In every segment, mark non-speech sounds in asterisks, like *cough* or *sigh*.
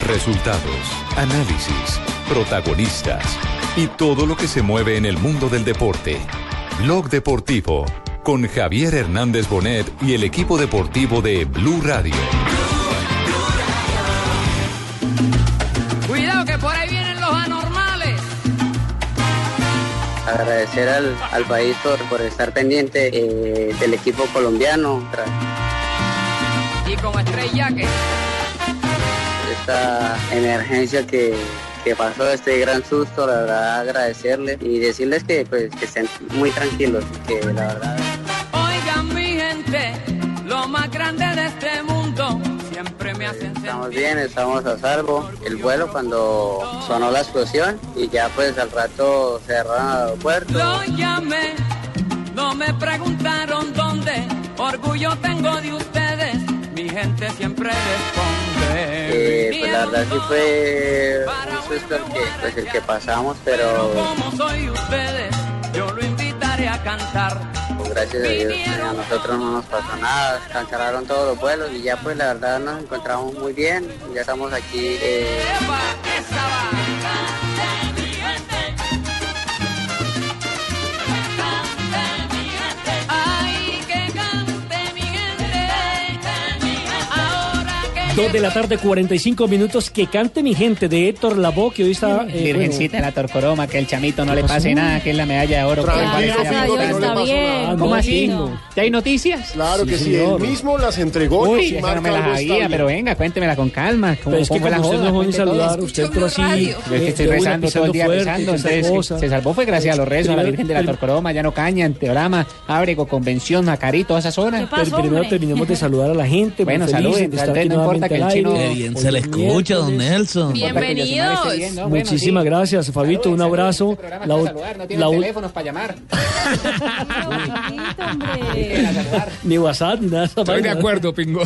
Resultados, análisis, protagonistas y todo lo que se mueve en el mundo del deporte. Blog Deportivo con Javier Hernández Bonet y el equipo deportivo de Blue Radio. Cuidado que por ahí vienen los anormales. agradecer al, al país por, por estar pendiente eh, del equipo colombiano. Y como estrella que esta emergencia que, que pasó, este gran susto, la verdad agradecerles y decirles que pues que estén muy tranquilos, que la verdad oigan mi gente, lo más grande de este mundo siempre me hacen estamos bien, estamos a salvo. El vuelo cuando sonó la explosión y ya pues al rato cerraron el aeropuerto. Lo llamé, no me preguntaron dónde, orgullo tengo de ustedes, mi gente siempre responde. Eh, pues la verdad sí fue un susto el que, pues, el que pasamos, Pero cantar. gracias a Dios a nosotros no nos pasó nada, cancelaron todos los vuelos y ya pues la verdad nos encontramos muy bien, ya estamos aquí. eh, 2 de la tarde, 45 minutos. Que cante mi gente de Héctor Labo, que hoy está. Eh, Virgencita bueno. la Torcoroma, que el chamito no le pase nada, que es la medalla de oro. Que no ¿Cómo así? ¿Ya hay noticias? Claro que sí, él mismo las entregó. Uy, no me las había, pero venga, cuéntemela con calma. Pero es que como la usted joda, no es saludar, usted pero sí. Que estoy rezando todo el día, rezando. Entonces Se salvó fue gracias a los rezos, a la Virgen de la Torcoroma, ya no caña, Teorama, Ábrego, Convención, Macarí, todas esas zonas. Pero primero terminemos de saludar a la gente. Bueno, saluden, no importa nuevamente que el chino-. Qué bien se le es escucha, don. Nelson. Bienvenidos. Muchísimas gracias, Fabito. Un abrazo. La, La, saludar, no la tienen teléfonos para llamar. *laughs* hombre. ni WhatsApp ni nada. Estoy de acuerdo, Pingo.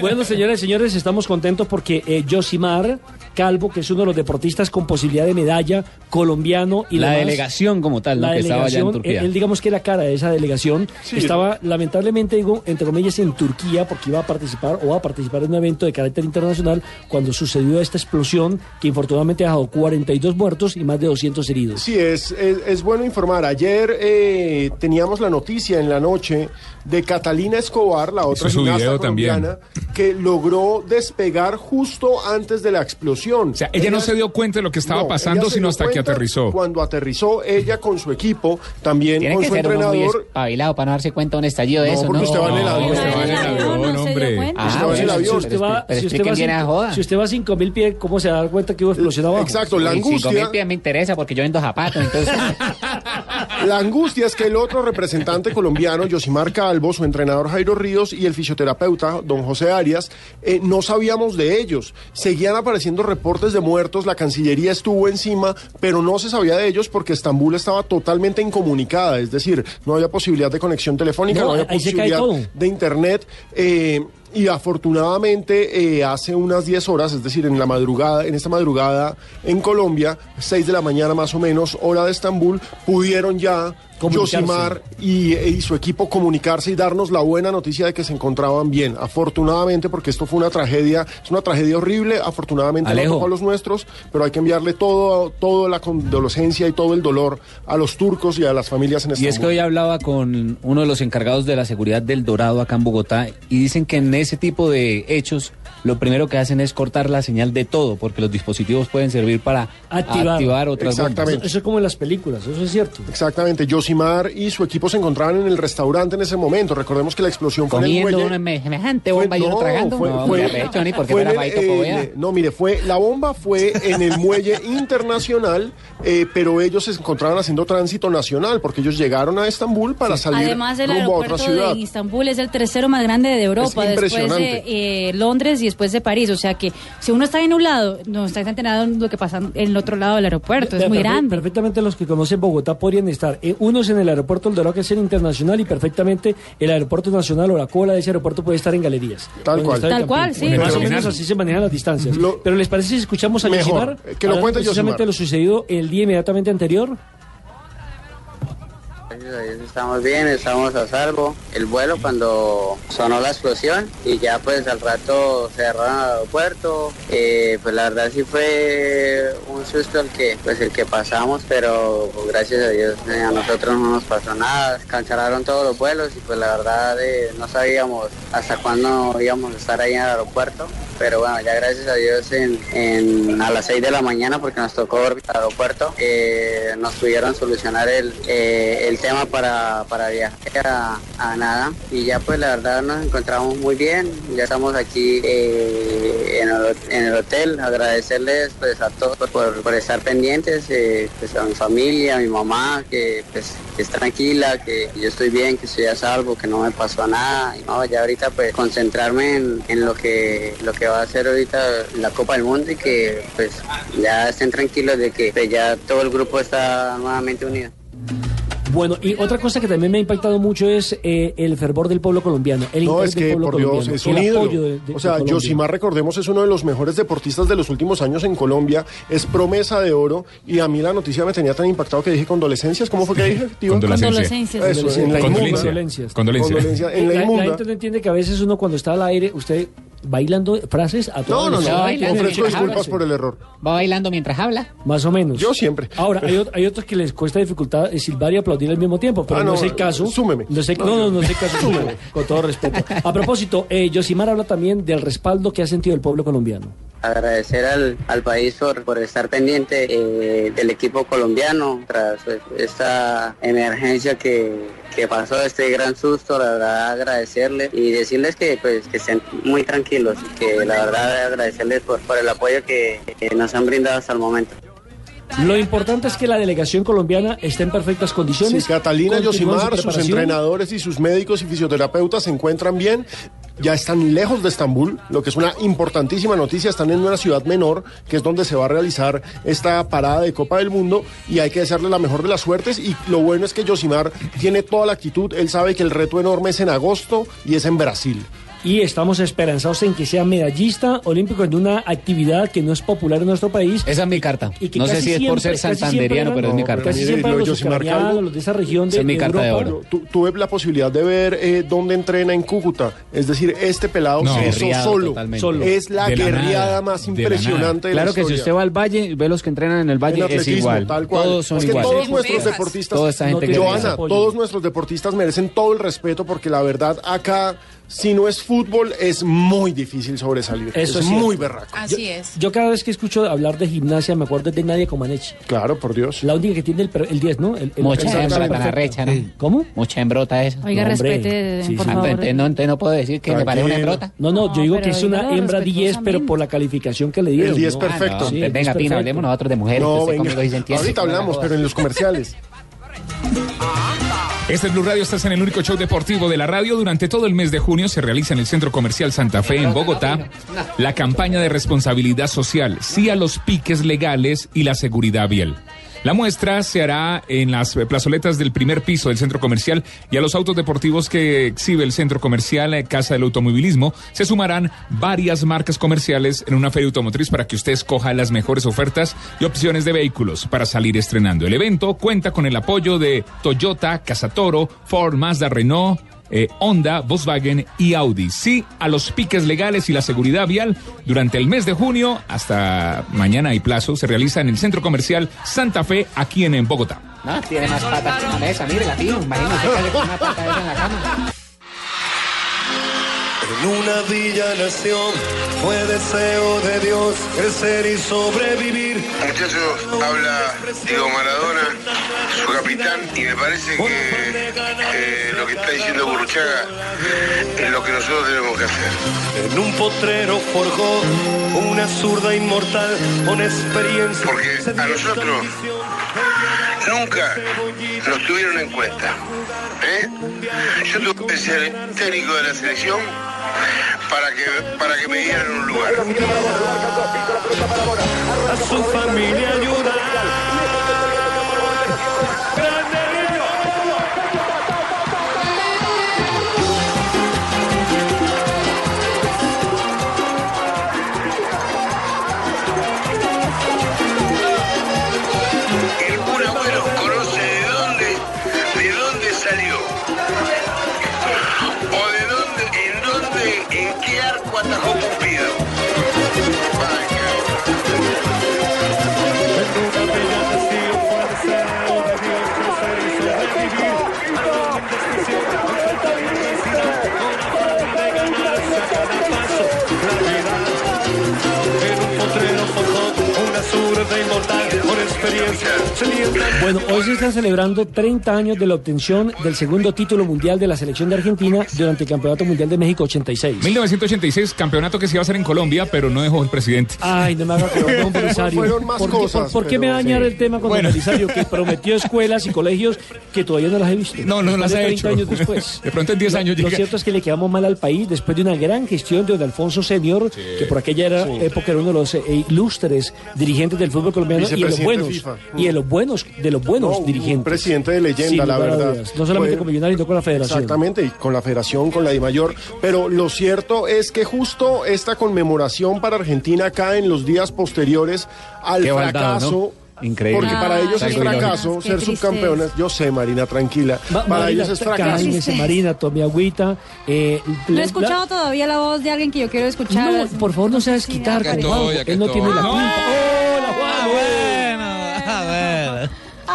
Bueno, señores y señores, estamos contentos porque eh, Josimar Calvo, que es uno de los deportistas con posibilidad de medalla colombiano y la demás, delegación como tal, ¿no? la que estaba allá en delegación, Turquía. él, él digamos que era cara de esa delegación, estaba lamentablemente digo entre comillas en Turquía porque iba a participar o va a participar en un evento de carácter internacional cuando sucedió esta explosión que infortunadamente ha dejado 42 muertos y más de 200 heridos. Sí, es, es, es bueno informar. Ayer eh, teníamos la noticia en la noche de Catalina Escobar, la otra gimnasta video también. colombiana, que logró despegar justo antes de la explosión. O sea, ella no se dio cuenta de lo que estaba pasando, sino hasta que aterrizó. Cuando aterrizó ella con su equipo, también Tiene con que su ser entrenador. espabilado para no darse cuenta de un estallido de No, eso, porque ¿no? usted va en el avión. usted va en el avión, no hombre. Ah, Usted va en el avión. Si usted va, a joda. si usted va a 5000 pies, ¿cómo se da cuenta que hubo explosión abajo? Exacto, la angustia. mil pies me interesa porque yo vendo zapatos, entonces... *laughs* La angustia es que el otro representante colombiano, Yosimar Calvo, su entrenador Jairo Ríos y el fisioterapeuta, don José Arias, eh, no sabíamos de ellos. Seguían apareciendo reportes de muertos, la Cancillería estuvo encima, pero no se sabía de ellos porque Estambul estaba totalmente incomunicada, es decir, no había posibilidad de conexión telefónica, No, no, había posibilidad de internet. eh, y afortunadamente eh, hace unas 10 horas, es decir, en la madrugada, en esta madrugada en Colombia, 6 de la mañana más o menos, hora de Estambul, pudieron ya Comunicarse. Yosimar y, y su equipo comunicarse y darnos la buena noticia de que se encontraban bien. Afortunadamente, porque esto fue una tragedia, es una tragedia horrible, afortunadamente Alejo. no tocó a los nuestros, pero hay que enviarle todo, toda la condolencia y todo el dolor a los turcos y a las familias en Y Estambul. es que hoy hablaba con uno de los encargados de la seguridad del Dorado acá en Bogotá y dicen que en ese tipo de hechos lo primero que hacen es cortar la señal de todo porque los dispositivos pueden servir para Activar. activar, otras bombas. Exactamente. Eso es como en las películas, eso es cierto. Exactamente. Yosimar y su equipo se encontraban en el restaurante en ese momento. Recordemos que la explosión fue en el muelle. una semejante bomba y uno tragando. Fue, no, fue- hombre, arrecho, ni porque fue en fuera el- Paito eh, no, mire, fue la bomba fue en el muelle *laughs* internacional, eh, pero ellos se encontraban haciendo tránsito nacional porque ellos llegaron a Estambul para salir Además, el rumbo a otra aeropuerto ciudad. de Istambul es el tercero más grande de Europa, Es después de impresionante. eh, Londres y después de París. O sea que si uno está en un lado, no está enterado en lo que pasa en el otro lado del aeropuerto. Es muy grande. Perfectamente los que conocen Bogotá podrían estar. eh, unos en el aeropuerto El Dorado, que es el internacional, y perfectamente el aeropuerto nacional o la cola de ese aeropuerto puede estar en galerías. Tal cual. Tal cual, sí. Más o menos así se manejan las distancias. Lo- Pero ¿les parece si escuchamos a que lo cuente precisamente Yosimar. lo sucedido el día inmediatamente anterior. Gracias a Dios estamos bien, estamos a salvo. El vuelo cuando sonó la explosión y ya pues al rato cerraron el aeropuerto. Eh, pues la verdad sí fue un susto el que pues el que pasamos, pero gracias a Dios eh, a nosotros no nos pasó nada. Cancelaron todos los vuelos y pues la verdad eh, no sabíamos hasta cuándo íbamos a estar ahí en el aeropuerto. Pero bueno, ya gracias a Dios en, a las 6 de la mañana porque nos tocó dormir al aeropuerto, eh, nos pudieron solucionar el, eh, el tema para, para viajar a, a nada. Y ya pues la verdad nos encontramos muy bien, ya estamos aquí eh, en, el, hotel. Agradecerles pues a todos por, por estar pendientes, eh, pues a mi familia, a mi mamá, que pues es tranquila, que yo estoy bien, que estoy a salvo, que no me pasó nada. Y no, ya ahorita pues concentrarme en, en lo que lo que va a hacer ahorita la Copa del Mundo y que pues ya estén tranquilos de que pues, ya todo el grupo está nuevamente unido. Bueno, y otra cosa que también me ha impactado mucho es eh, el fervor del pueblo colombiano. El No, interés es del que pueblo por Dios, colombiano, es el un ídolo. de- de- o sea. Yosimar, recordemos, es uno de los mejores deportistas de los últimos años en Colombia, es promesa de oro, y a mí la noticia me tenía tan impactado que dije condolencias. ¿Cómo fue que dije, tío? Condolencias. Eso, en la inmunda. Condolencias. Condolencias. Condolencias. En la la, la inmunda. gente no entiende que a veces uno cuando está al aire, usted bailando frases a No, toda no, no, bailando ofrezco disculpas habla. por el error. Va bailando mientras habla. Más o menos. Yo siempre. Ahora, hay, hay otros que les cuesta dificultad eh, silbar y aplaudir al mismo tiempo, pero Ah, no, no, es el caso. súmeme. No, es el- no, no, no es el caso. *laughs* súmeme, con todo respeto. A propósito, eh, Yosimar habla también del respaldo que ha sentido el pueblo colombiano. agradecer al, al país por, por estar pendiente eh, del equipo colombiano tras pues, esta emergencia que, que pasó, este gran susto, la verdad agradecerles y decirles que pues que estén muy tranquilos y que la verdad agradecerles por, por el apoyo que, que nos han brindado hasta el momento. Lo importante es que la delegación colombiana esté en perfectas condiciones. Catalina su Yosimar, sus entrenadores y sus médicos y fisioterapeutas se encuentran bien. Ya están lejos de Estambul, lo que es una importantísima noticia. Están en una ciudad menor, que es donde se va a realizar esta parada de Copa del Mundo, y hay que desearle la mejor de las suertes. Y lo bueno es que Yosimar tiene toda la actitud. Él sabe que el reto enorme es en agosto y es en Brasil. Y estamos esperanzados en que sea medallista olímpico en una actividad que no es popular en nuestro país. Esa es mi carta. Y que No sé si es por ser santanderiano, pero es mi carta. Casi siempre los de esa región de, es mi de carta de oro. Tu- tuve la posibilidad de ver eh, dónde entrena en Cúcuta. Es decir, este pelado No, se hizo solo. Es la De la guerriada nada, más de la impresionante de, Claro la que si usted va al valle, ve los que entrenan en el valle, En es igual. tal cual. Todos son es que iguales. todos nuestros deportistas, Toda gente Joana, todos nuestros deportistas merecen todo el respeto porque la verdad acá, si no es fútbol, es muy difícil sobresalir. Eso es es muy berraco. Así es. Yo cada vez que escucho hablar de gimnasia me acuerdo de Nadia Comaneci. Claro, por Dios. La única que tiene el, el 10, ¿no? El, el- Mucha hembra tan arrecha, ¿no? ¿Cómo? Mucha hembrota esa. Oiga, No, respete, Sí, por sí. Ah, favor. entonces no, entonces no puedo decir que me parece una Tranquilo. hembrota. No, no, yo digo pero que es una hembra 10, pero por la calificación que le dieron. El 10 ¿no? perfecto. No, Sí, pues venga, perfecto. hablemos nosotros de mujeres. que No, venga. Ahorita hablamos, pero en los comerciales. *laughs* Este es Blue Radio, estás en el único show deportivo de la radio. Durante todo el mes de junio se realiza en el Centro Comercial Santa Fe en Bogotá la campaña de responsabilidad social, sí a los piques legales y la seguridad vial. La muestra se hará en las plazoletas del primer piso del centro comercial y a los autos deportivos que exhibe el centro comercial eh, Casa del Automovilismo se sumarán varias marcas comerciales en una feria automotriz para que usted escoja las mejores ofertas y opciones de vehículos para salir estrenando. El evento cuenta con el apoyo de Toyota, Casatoro, Ford, Mazda, Renault, eh, Honda, Volkswagen y Audi. Sí a los piques legales y la seguridad vial. Durante el mes de junio, hasta mañana y plazo, se realiza en el Centro Comercial Santa Fe, aquí en, en Bogotá. No, tiene más patas que una mesa. Mire, la tío. Imagínese que con una pata esa en la cama. En una villa nación fue deseo de Dios crecer y sobrevivir. Muchachos, habla Diego Maradona, su capitán, y me parece que eh, lo que está diciendo Burruchaga es lo que nosotros tenemos que hacer. En un potrero forjó una zurda inmortal con experiencia. Porque a nosotros nunca nos tuvieron en cuenta. ¿eh? Yo tuve que ser técnico de la selección para que, para que me dieran un lugar. A su familia ayudar. Arco atajó Cupido. Una zurda inmortal. Bueno, hoy se están celebrando 30 años de la obtención del segundo título mundial de la selección de Argentina durante el Campeonato Mundial de México 86. 1986, campeonato que se iba a hacer en Colombia, pero no dejó el presidente. Ay, no me haga creer, don Belisario. Fueron más ¿Por, qué, cosas, por- por qué me dañar sí. el tema con Bueno. don Belisario que prometió escuelas y colegios que todavía no las he visto? No, no Más las ha 30 hecho. años después. *laughs* De pronto en 10 años Lo llega. cierto es que le quedamos mal al país después de una gran gestión de don Alfonso Senior, que por aquella era- época era uno de los eh, ilustres dirigentes del fútbol colombiano y de los Vicepresidente buenos, FIFA. y de los buenos, de los buenos No, un dirigentes. presidente de leyenda, la verdad. No solamente Fue- con Millonarios, sino con la Federación. Exactamente, y con la federación, con la DIMAYOR. Pero lo cierto es que justo esta conmemoración para Argentina cae en los días posteriores al Qué baldado, fracaso. ¿no? Increíble. Porque para ellos es fracaso ser subcampeones. Yo sé, Marina, tranquila. Ma- para Marina, ellos es fracaso. cálmese, Marina, tome agüita. Eh, No he escuchado todavía la voz de alguien que yo quiero escuchar. No, por favor, no se hagas Sí, quitar, Él no tiene la culpa. Hola, Juanjo.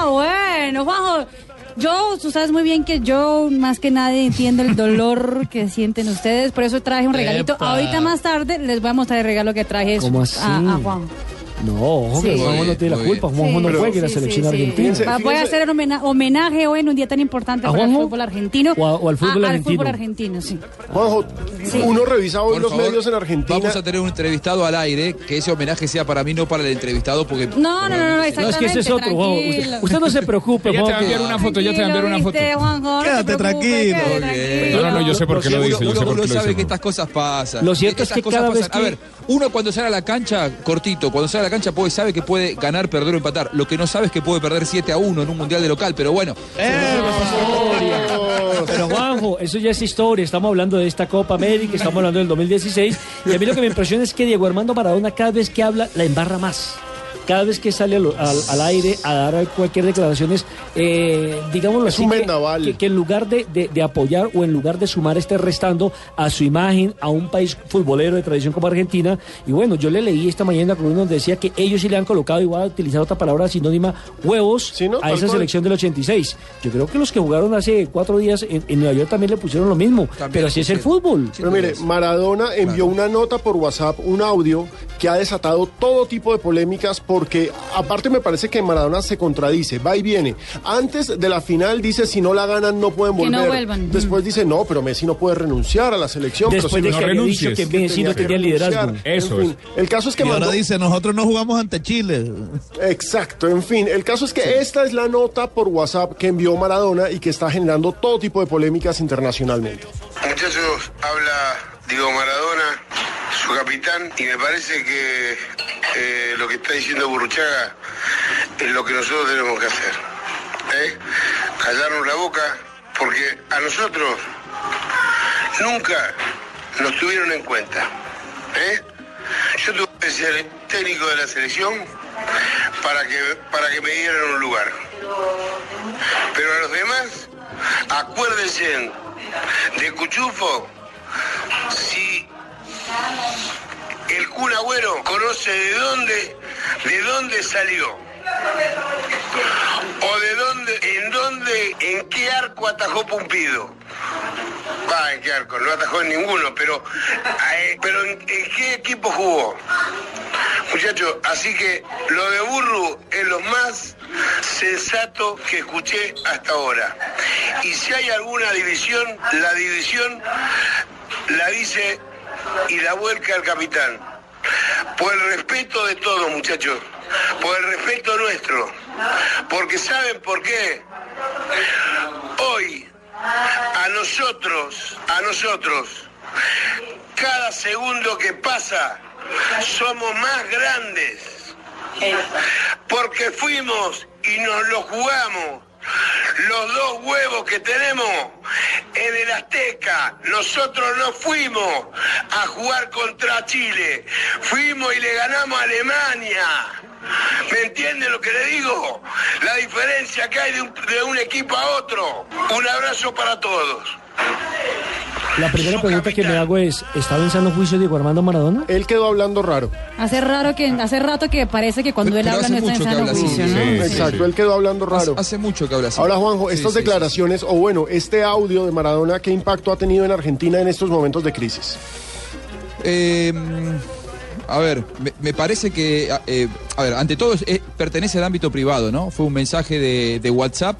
Ah, bueno, Juanjo. Yo, tú sabes muy bien que yo más que nadie entiendo el dolor que sienten ustedes, por eso traje un regalito. Epa. Ahorita más tarde les voy a mostrar el regalo que traje ¿Cómo así? a, a Juanjo. No, ojo, que Sí. Juanjo no tiene la culpa. Juanjo no Sí, juega en la selección sí, sí. argentina. Va- Voy a hacer un homena- homenaje hoy en un día tan importante ¿A para el Juanjo? fútbol argentino. O a- o al fútbol Ah, argentino. fútbol argentino, sí. Juanjo, uno revisa hoy Por los favor, medios en Argentina. Vamos a tener un entrevistado al aire, que ese homenaje sea para mí, no para el entrevistado, porque... No, no, no, no, No, es que ese es otro, Juanjo. Usted, no se preocupe, Ella te va a Juanjo. enviar una foto, ya te va a enviar una foto. ¿Viste, Juanjo? Quédate tranquilo. No, no, no, yo sé por qué lo dice, uno- sabe que estas cosas pasan. Lo cierto es Estas que cosas cada vez pasan. A ver, uno cuando sale a la cancha, cortito, cuando sale a la cancha puede, sabe que puede ganar, perder o empatar. Lo que no sabe es que puede perder 7 a 1 en un mundial de local, pero bueno. Pero Juanjo, eso ya es historia. Estamos hablando de esta Copa América, estamos hablando del 2016. Y a mí lo que me impresiona es que Diego Armando Maradona cada vez que habla la embarra más. Cada vez que sale al, al- al aire a dar cualquier declaraciones, eh, digámoslo Es así, un que, vendaval. que- que en lugar de, de- de apoyar o en lugar de sumar esté restando a su imagen a un país futbolero de tradición como Argentina. Y bueno, yo le leí esta mañana con uno donde decía que ellos sí le han colocado, voy a utilizar otra palabra sinónima, huevos ¿no? a esa cual. selección del 86. Yo creo que los que jugaron hace cuatro días en, en Nueva York también le pusieron lo mismo. pero así es el fútbol. Pero mire, Maradona envió una nota por WhatsApp, un audio que ha desatado todo tipo de polémicas porque aparte me parece que Maradona se contradice, va y viene. Antes de la final dice si no la ganan no pueden Que volver. no vuelvan. Después dice no, pero Messi no puede renunciar a la selección. pero Después si de no que había dicho que Messi no tenía que liderazgo. Eso En fin, el caso es que y ahora dice, nosotros no jugamos ante Chile. Exacto, en fin, el caso es que esta es la nota por WhatsApp que envió Maradona y que está generando todo tipo de polémicas internacionalmente. Muchachos, habla Diego Maradona, capitán, y me parece que eh, lo que está diciendo Burruchaga es lo que nosotros tenemos que hacer. ¿eh? Callarnos la boca, porque a nosotros nunca nos tuvieron en cuenta. ¿eh? Yo tuve que ser técnico de la selección para que, para que me dieran un lugar. Pero a los demás, acuérdense de Cuchufo, si el Kun Agüero conoce de dónde, de dónde salió. O de dónde, en dónde, en qué arco atajó Pumpido. Va, en qué arco, no atajó en ninguno, pero, eh, pero ¿en, en qué equipo jugó? Muchachos, así que lo de Burru es lo más sensato que escuché hasta ahora. Y si hay alguna división, la división la dice y la vuelca el capitán. Por el respeto de todos, muchachos. Por el respeto nuestro. Porque ¿saben por qué? Hoy, a nosotros, a nosotros, cada segundo que pasa, somos más grandes. Porque fuimos y nos lo jugamos. Los dos huevos que tenemos en el Azteca, nosotros no fuimos a jugar contra Chile, fuimos y le ganamos a Alemania. ¿Me entienden lo que le digo? La diferencia que hay de un, de un equipo a otro. Un abrazo para todos. La primera pregunta que me hago es, ¿estaba en sano juicio Diego Armando Maradona? Él quedó hablando raro. Hace raro que hace rato que parece que cuando él habla no está en sano juicio, ¿no? Exacto, él quedó hablando raro. Hace mucho que habla así. Ahora, Juanjo, estas Sí, sí, declaraciones, o bueno, este audio de Maradona, ¿qué impacto ha tenido en Argentina en estos momentos de crisis? Eh, a ver, me, me parece que, eh, a ver, ante todo es- eh, pertenece al ámbito privado, ¿no? Fue un mensaje de, de WhatsApp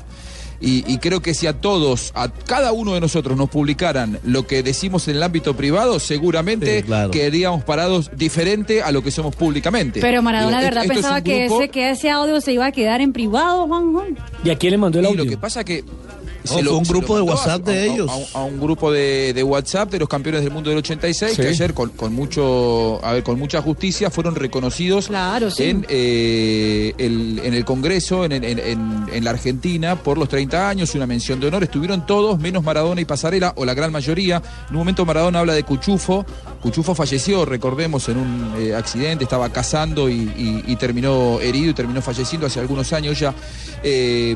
y, y creo que si a todos, a cada uno de nosotros nos publicaran lo que decimos en el ámbito privado, seguramente Sí, claro. quedaríamos parados diferente a lo que somos públicamente. Pero Maradona, Digo, ¿verdad? es Pensaba que ese, que ese audio se iba a quedar en privado, Juanjo. ¿Y a quién le mandó el Y audio? lo que pasa que No, fue un se grupo de a- WhatsApp de a- ellos. A, un- a un grupo de, de WhatsApp de los campeones del mundo del 86 Sí. que ayer con, con mucho, a ver, con mucha justicia fueron reconocidos Claro, sí. en, eh, el, en el Congreso, en, en- en- en la Argentina, por los 30 años, una mención de honor. Estuvieron todos, menos Maradona y Pasarela, o la gran mayoría. En un momento Maradona habla de Cuchufo. Cuchufo falleció, recordemos, en un eh, accidente, estaba cazando y, y- y terminó herido y terminó falleciendo hace algunos años ya. Eh,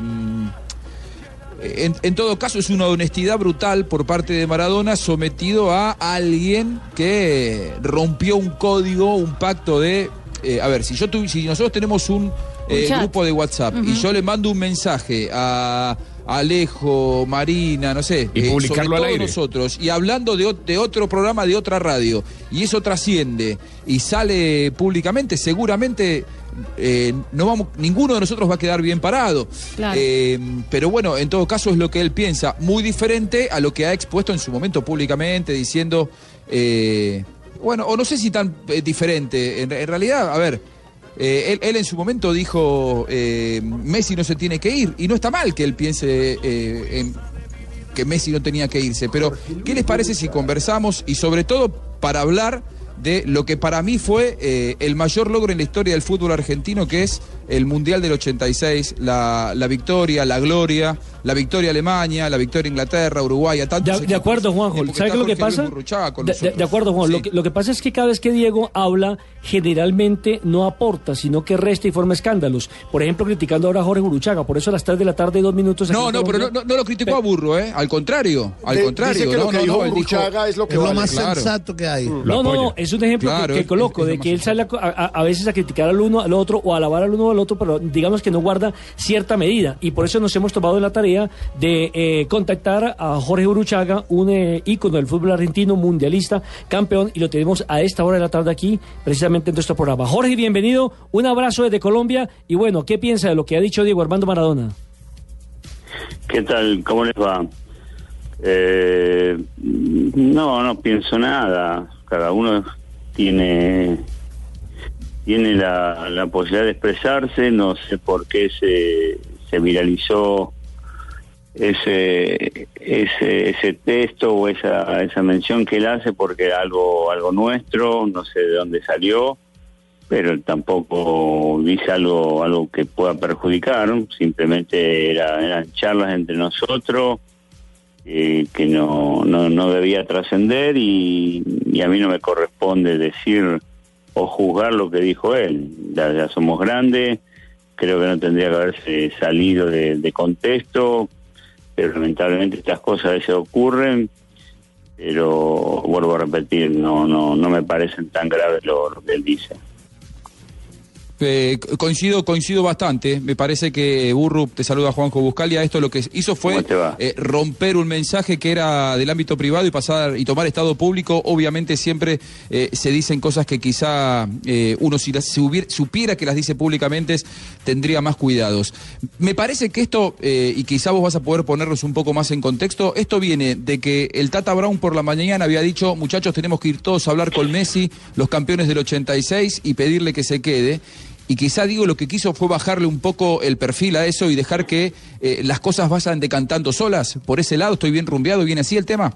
en, en todo caso, es una honestidad brutal por parte de Maradona sometido a alguien que rompió un código, un pacto de. eh, a ver, si yo si nosotros tenemos un, eh, grupo de WhatsApp y yo le mando un mensaje a Alejo, Marina, no sé, Y eh, publicarlo sobre al todos aire. nosotros y hablando de, de otro programa de otra radio y eso trasciende y sale públicamente, seguramente eh, no vamos, ninguno de nosotros va a quedar bien parado. Claro. Eh, pero bueno, en todo caso es lo que él piensa, muy diferente a lo que ha expuesto en su momento públicamente, diciendo, eh, bueno, o no sé si tan eh, diferente, en, en realidad, a ver, eh, él, él en su momento dijo, eh, Messi no se tiene que ir, y no está mal que él piense eh, en que Messi no tenía que irse, pero ¿qué les parece si conversamos y sobre todo para hablar de lo que para mí fue el mayor logro en la historia del fútbol argentino, que es el Mundial del 86, la, la victoria, la gloria, la victoria a Alemania, la victoria a Inglaterra, Uruguay, a tantos De, de acuerdo, Eh, Juanjo. porque ¿Sabes está lo que pasa? De, de- nosotros. de acuerdo, Juan. Lo, Sí. que, lo que pasa es que cada vez que Diego habla, generalmente no aporta, sino que resta y forma escándalos. Por ejemplo, criticando ahora a Jorge Uruchaga. Por eso a las 3 de la tarde, dos minutos. No, no, pero no, no- no lo criticó a Burro, ¿eh? Al contrario, al De- contrario. dice que no, lo que dijo Burruchaga es lo que Es lo más claro. sensato que hay. No, no, es un ejemplo que- Claro, que, es- coloco, es de que él sale a, a- a veces a criticar al uno al otro o a alabar al uno o al otro, pero digamos que no guarda cierta medida. Y por eso nos hemos tomado la tarea de eh, contactar a Jorge Uruchaga, un eh, ícono del fútbol argentino, mundialista, campeón, y lo tenemos a esta hora de la tarde aquí, precisamente en nuestro programa. Jorge, bienvenido, un abrazo desde Colombia, y bueno, ¿qué piensa de lo que ha dicho Diego Armando Maradona? ¿Qué tal? ¿Cómo les va? Eh, no, no pienso nada. Cada uno tiene tiene la, la posibilidad de expresarse. No sé por qué se, viralizó ese, ese ese texto o esa esa mención que él hace porque algo algo nuestro. No sé de dónde salió pero tampoco dice algo algo que pueda perjudicar simplemente era, eran charlas entre nosotros eh, que no, no, no debía trascender y, y a mí no me corresponde decir o juzgar lo que dijo él. Ya, somos grandes creo que no tendría que haberse salido de, de contexto pero lamentablemente estas cosas a veces ocurren pero vuelvo a repetir no no no me parecen tan graves lo, lo que él dice Eh, co- coincido, coincido bastante. Me parece que Burrup, te saluda Juanjo Buscalia, esto lo que hizo fue eh, romper un mensaje que era del ámbito privado y pasar y tomar estado público. Obviamente siempre eh, se dicen cosas que quizá eh, uno si las si hubiera- supiera que las dice públicamente tendría más cuidados. Me parece que esto, eh, y quizá vos vas a poder ponernos un poco más en contexto, esto viene de que el Tata Brown por la mañana había dicho, muchachos, tenemos que ir todos a hablar con Messi, los campeones del 86, y pedirle que se quede. Y quizá digo lo que quiso fue bajarle un poco el perfil a eso y dejar que eh, las cosas vayan decantando solas. Por ese lado, estoy bien rumbeado, bien así el tema.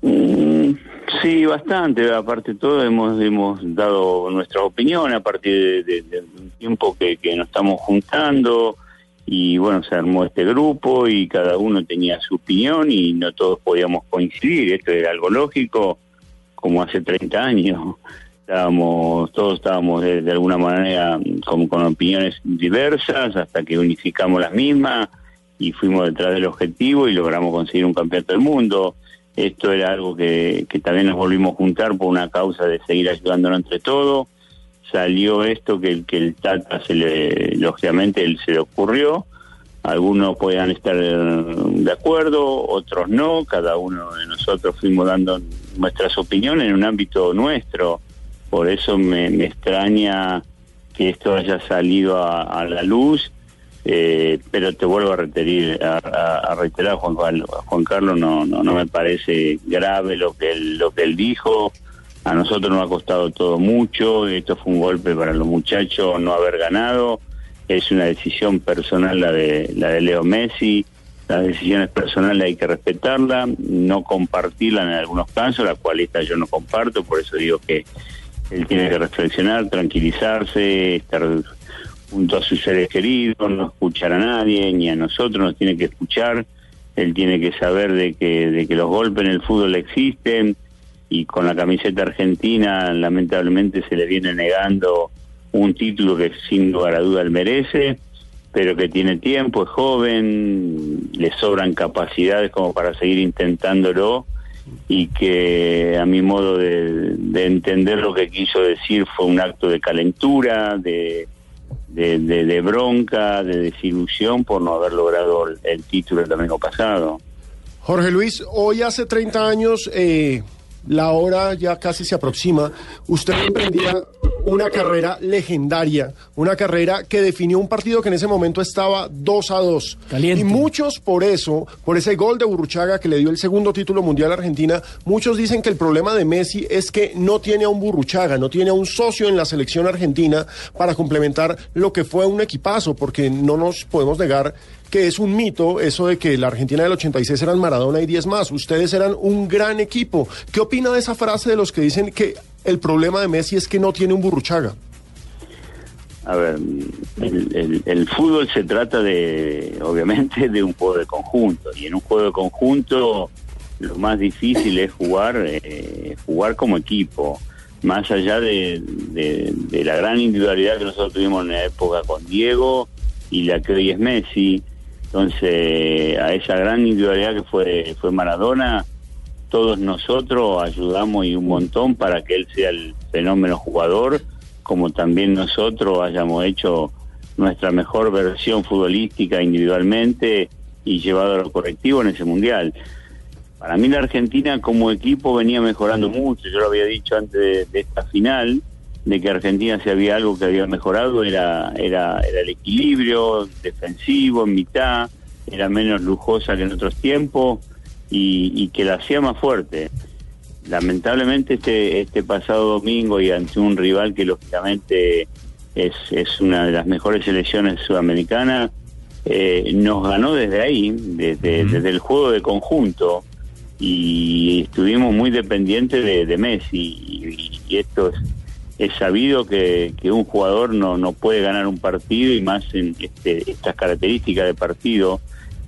Mm, Sí, bastante. Aparte de todo, hemos, hemos dado nuestra opinión a partir de, de- un tiempo que, que nos estamos juntando y bueno, se armó este grupo y cada uno tenía su opinión y no todos podíamos coincidir. Esto era algo lógico, como hace 30 años. Estábamos, todos estábamos de, alguna manera con, con opiniones diversas hasta que unificamos las mismas y fuimos detrás del objetivo y logramos conseguir un campeonato del mundo. Esto era algo que, que también nos volvimos a juntar por una causa de seguir ayudándonos entre todos. Salió esto que, que el Tata se le, lógicamente, él se le ocurrió. Algunos puedan estar eh, de acuerdo, otros no. Cada uno de nosotros fuimos dando nuestras opiniones en un ámbito nuestro. Por eso me, me extraña que esto haya salido a, la luz. Eh, pero te vuelvo a reiterar, a, reiterar Juan, Carlos, Juan Carlos, no, no, no me parece grave lo que él, lo que él dijo. A nosotros nos ha costado todo mucho. Esto fue un golpe para los muchachos no haber ganado. Es una decisión personal la de la de Leo Messi. Las decisiones personales hay que respetarlas, no compartirlas en algunos casos, la cual esta yo no comparto, por eso digo que él tiene que reflexionar, tranquilizarse, estar junto a sus seres queridos, no escuchar a nadie, ni a nosotros nos tiene que escuchar, él tiene que saber de que, de que los golpes en el fútbol existen y con la camiseta argentina lamentablemente se le viene negando un título que sin lugar a duda él merece, pero que tiene tiempo, es joven, le sobran capacidades como para seguir intentándolo y que a mi modo de, de entender lo que quiso decir fue un acto de calentura, de- de bronca, de desilusión por no haber logrado el, el título el domingo pasado. Jorge Luis, hoy hace 30 años, eh, la hora ya casi se aproxima, usted emprendía una carrera legendaria, una carrera que definió un partido que en ese momento estaba 2 a 2. Y muchos por eso, por ese gol de Burruchaga que le dio el segundo título mundial a Argentina, muchos dicen que el problema de Messi es que no tiene a un Burruchaga, no tiene a un socio en la selección argentina para complementar lo que fue un equipazo, porque no nos podemos negar que es un mito eso de que la Argentina del 86 eran Maradona y 10 más. Ustedes eran un gran equipo. ¿Qué opina de esa frase de los que dicen que el problema de Messi es que no tiene un burruchaga? A ver, el, el- fútbol se trata de, obviamente, de un juego de conjunto. Y en un juego de conjunto lo más difícil es jugar, eh, jugar como equipo. Más allá de, de- de la gran individualidad que nosotros tuvimos en la época con Diego y la que hoy es Messi. Entonces, a esa gran individualidad que fue, fue Maradona, todos nosotros ayudamos y un montón para que él sea el fenómeno jugador, como también nosotros hayamos hecho nuestra mejor versión futbolística individualmente y llevado a lo correctivo en ese mundial. Para mí la Argentina como equipo venía mejorando mucho, yo lo había dicho antes de, de esta final, de que Argentina si había algo que había mejorado era, era, era el equilibrio defensivo en mitad, era menos lujosa que en otros tiempos y, y que la hacía más fuerte. Lamentablemente este, este pasado domingo y ante un rival que lógicamente es, es una de las mejores selecciones sudamericanas, eh, nos ganó desde ahí, desde, desde el juego de conjunto y estuvimos muy dependientes de, de Messi y, y esto es, es sabido que, que un jugador no, no puede ganar un partido y más en este, estas características de partido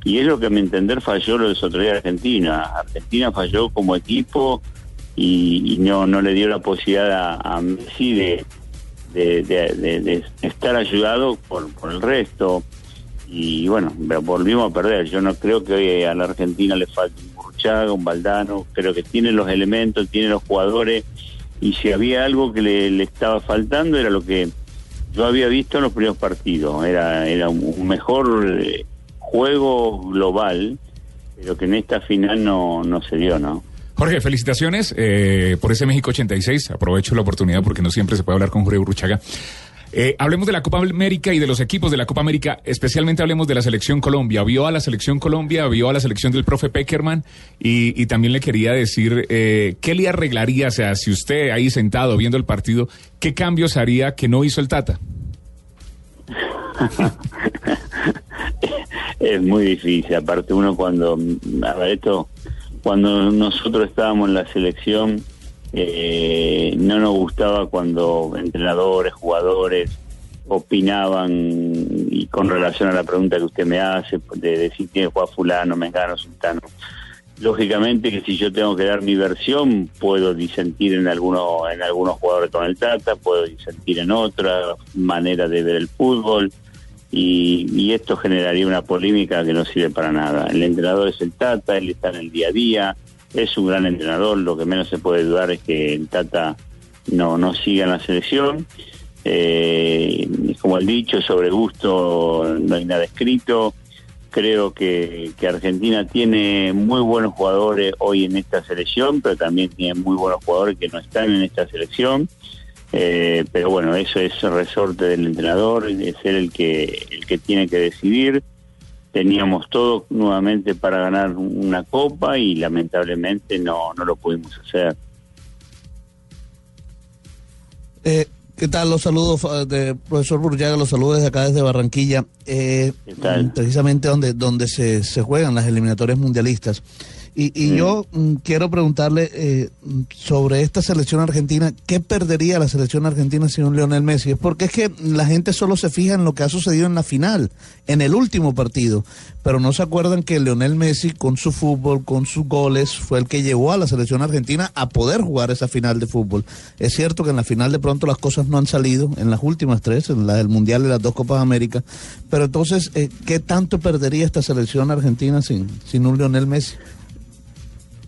y es lo que a mi entender falló lo de Sotoría Argentina. Argentina falló como equipo y, no, no le dio la posibilidad a, Messi de, de, de- de- de estar ayudado por, por el resto. Y bueno, volvimos a perder. Yo no creo que hoy a la Argentina le falte un Burchaga, un Baldano. Creo que tiene los elementos, tiene los jugadores. Y si había algo que le, estaba faltando era lo que yo había visto en los primeros partidos. Era, era un mejor eh, juego global, pero que en esta final no, no se dio, ¿no? Jorge, felicitaciones eh, por ese México 86. Aprovecho la oportunidad porque no siempre se puede hablar con Jorge Urruchaga. Eh, hablemos de la Copa América y de los equipos de la Copa América, especialmente hablemos de la selección Colombia. Vio a la selección Colombia, vio a la selección del profe Peckerman y, y también le quería decir, eh, ¿qué le arreglaría? O sea, si usted ahí sentado viendo el partido, ¿qué cambios haría que no hizo el Tata? *laughs* es muy difícil. Aparte uno cuando, a ver, esto, cuando nosotros estábamos en la selección, eh, no nos gustaba cuando entrenadores, jugadores opinaban y con relación a la pregunta que usted me hace, de decir que jugar fulano, mengano, sultano. Lógicamente que si yo tengo que dar mi versión, puedo disentir en algunos, en algunos jugadores con el Tata, puedo disentir en otra manera de ver el fútbol y, y esto generaría una polémica que no sirve para nada. El entrenador es el Tata, él está en el día a día, es un gran entrenador, lo que menos se puede dudar es que el Tata no, no siga en la selección. Eh, como el dicho, sobre gusto no hay nada escrito. Creo que, Argentina tiene muy buenos jugadores hoy en esta selección, pero también tiene muy buenos jugadores que no están en esta selección. Eh, pero bueno, eso es resorte del entrenador, es él el que, el que tiene que decidir. Teníamos todo nuevamente para ganar una copa y lamentablemente no, no lo pudimos hacer. Eh, ¿Qué tal? Los saludos fa- de profesor Burllaga, los saludos desde acá desde Barranquilla, eh, precisamente donde, donde se, se juegan las eliminatorias mundialistas. Y, y yo mm, quiero preguntarle eh, sobre esta selección argentina, ¿qué perdería la selección argentina sin un Lionel Messi? Es porque es que la gente solo se fija en lo que ha sucedido en la final, en el último partido, pero no se acuerdan que Lionel Messi con su fútbol, con sus goles, fue el que llevó a la selección argentina a poder jugar esa final de fútbol. Es cierto que en la final de pronto las cosas no han salido, en las últimas tres, en la del Mundial y las dos Copas América, pero entonces, eh, ¿qué tanto perdería esta selección argentina sin, sin un Lionel Messi?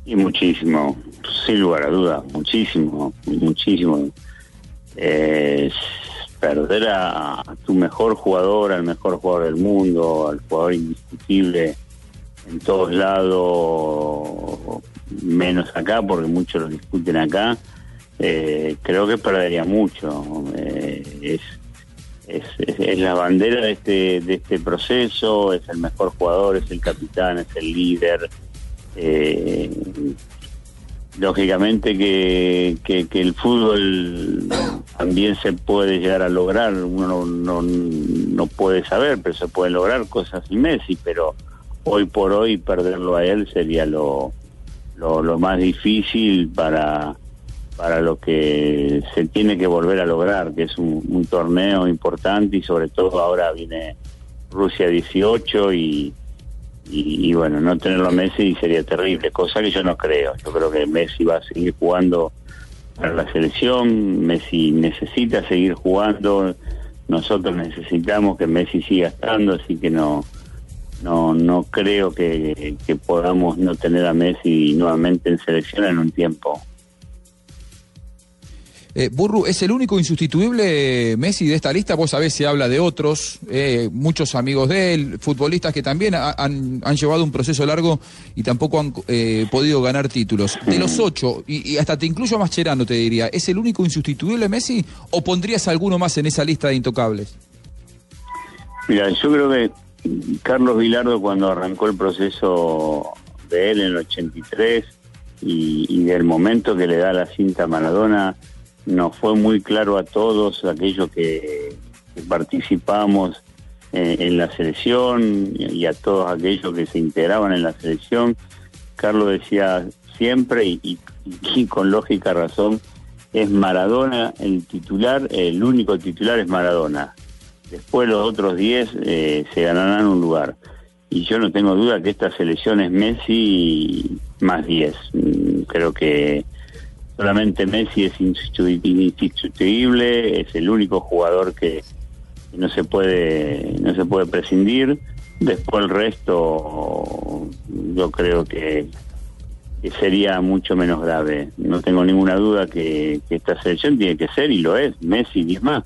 Y muchísimo, sin lugar a duda, muchísimo, muchísimo. Perder a, tu mejor jugador, al mejor jugador del mundo, al jugador indiscutible en todos lados, menos acá, porque muchos lo discuten acá, eh, creo que perdería mucho. Eh, es, es, es- es la bandera de este, de este proceso, es el mejor jugador, es el capitán, es el líder. Eh, lógicamente que, el fútbol también se puede llegar a lograr, uno no, no, puede saber, pero se pueden lograr cosas sin Messi, pero hoy por hoy perderlo a él sería lo, lo, más difícil para, para lo que se tiene que volver a lograr, que es un, un torneo importante y sobre todo ahora viene Rusia 18 y, y, y bueno, no tenerlo a Messi sería terrible, cosa que yo no creo. Yo creo que Messi va a seguir jugando para la selección, Messi necesita seguir jugando, nosotros necesitamos que Messi siga estando, así que no no no creo que, que podamos no tener a Messi nuevamente en selección en un tiempo. Eh, Burru, ¿es el único insustituible Messi de esta lista? Vos sabés, se habla de otros, eh, muchos amigos de él, futbolistas que también ha- han, han llevado un proceso largo y tampoco han eh, podido ganar títulos. De los ocho, y, y hasta te incluyo a Mascherano, te diría, ¿es el único insustituible Messi o pondrías alguno más en esa lista de intocables? Mira, yo creo que Carlos Vilardo cuando arrancó el proceso de él en el 83 y, y del momento que le da la cinta a Maradona, nos fue muy claro a todos aquellos que, participamos en, en la selección y a todos aquellos que se integraban en la selección. Carlos decía siempre y, y- y con lógica razón, es Maradona el titular, el único titular es Maradona. Después los otros 10 eh, se ganarán un lugar. Y yo no tengo duda que esta selección es Messi más 10. Mm, Creo que solamente Messi es insustitu- insustituible, es el único jugador que no se puede no se puede prescindir. Después el resto yo creo que, sería mucho menos grave. No tengo ninguna duda que, esta selección tiene que ser y lo es, Messi 10 más.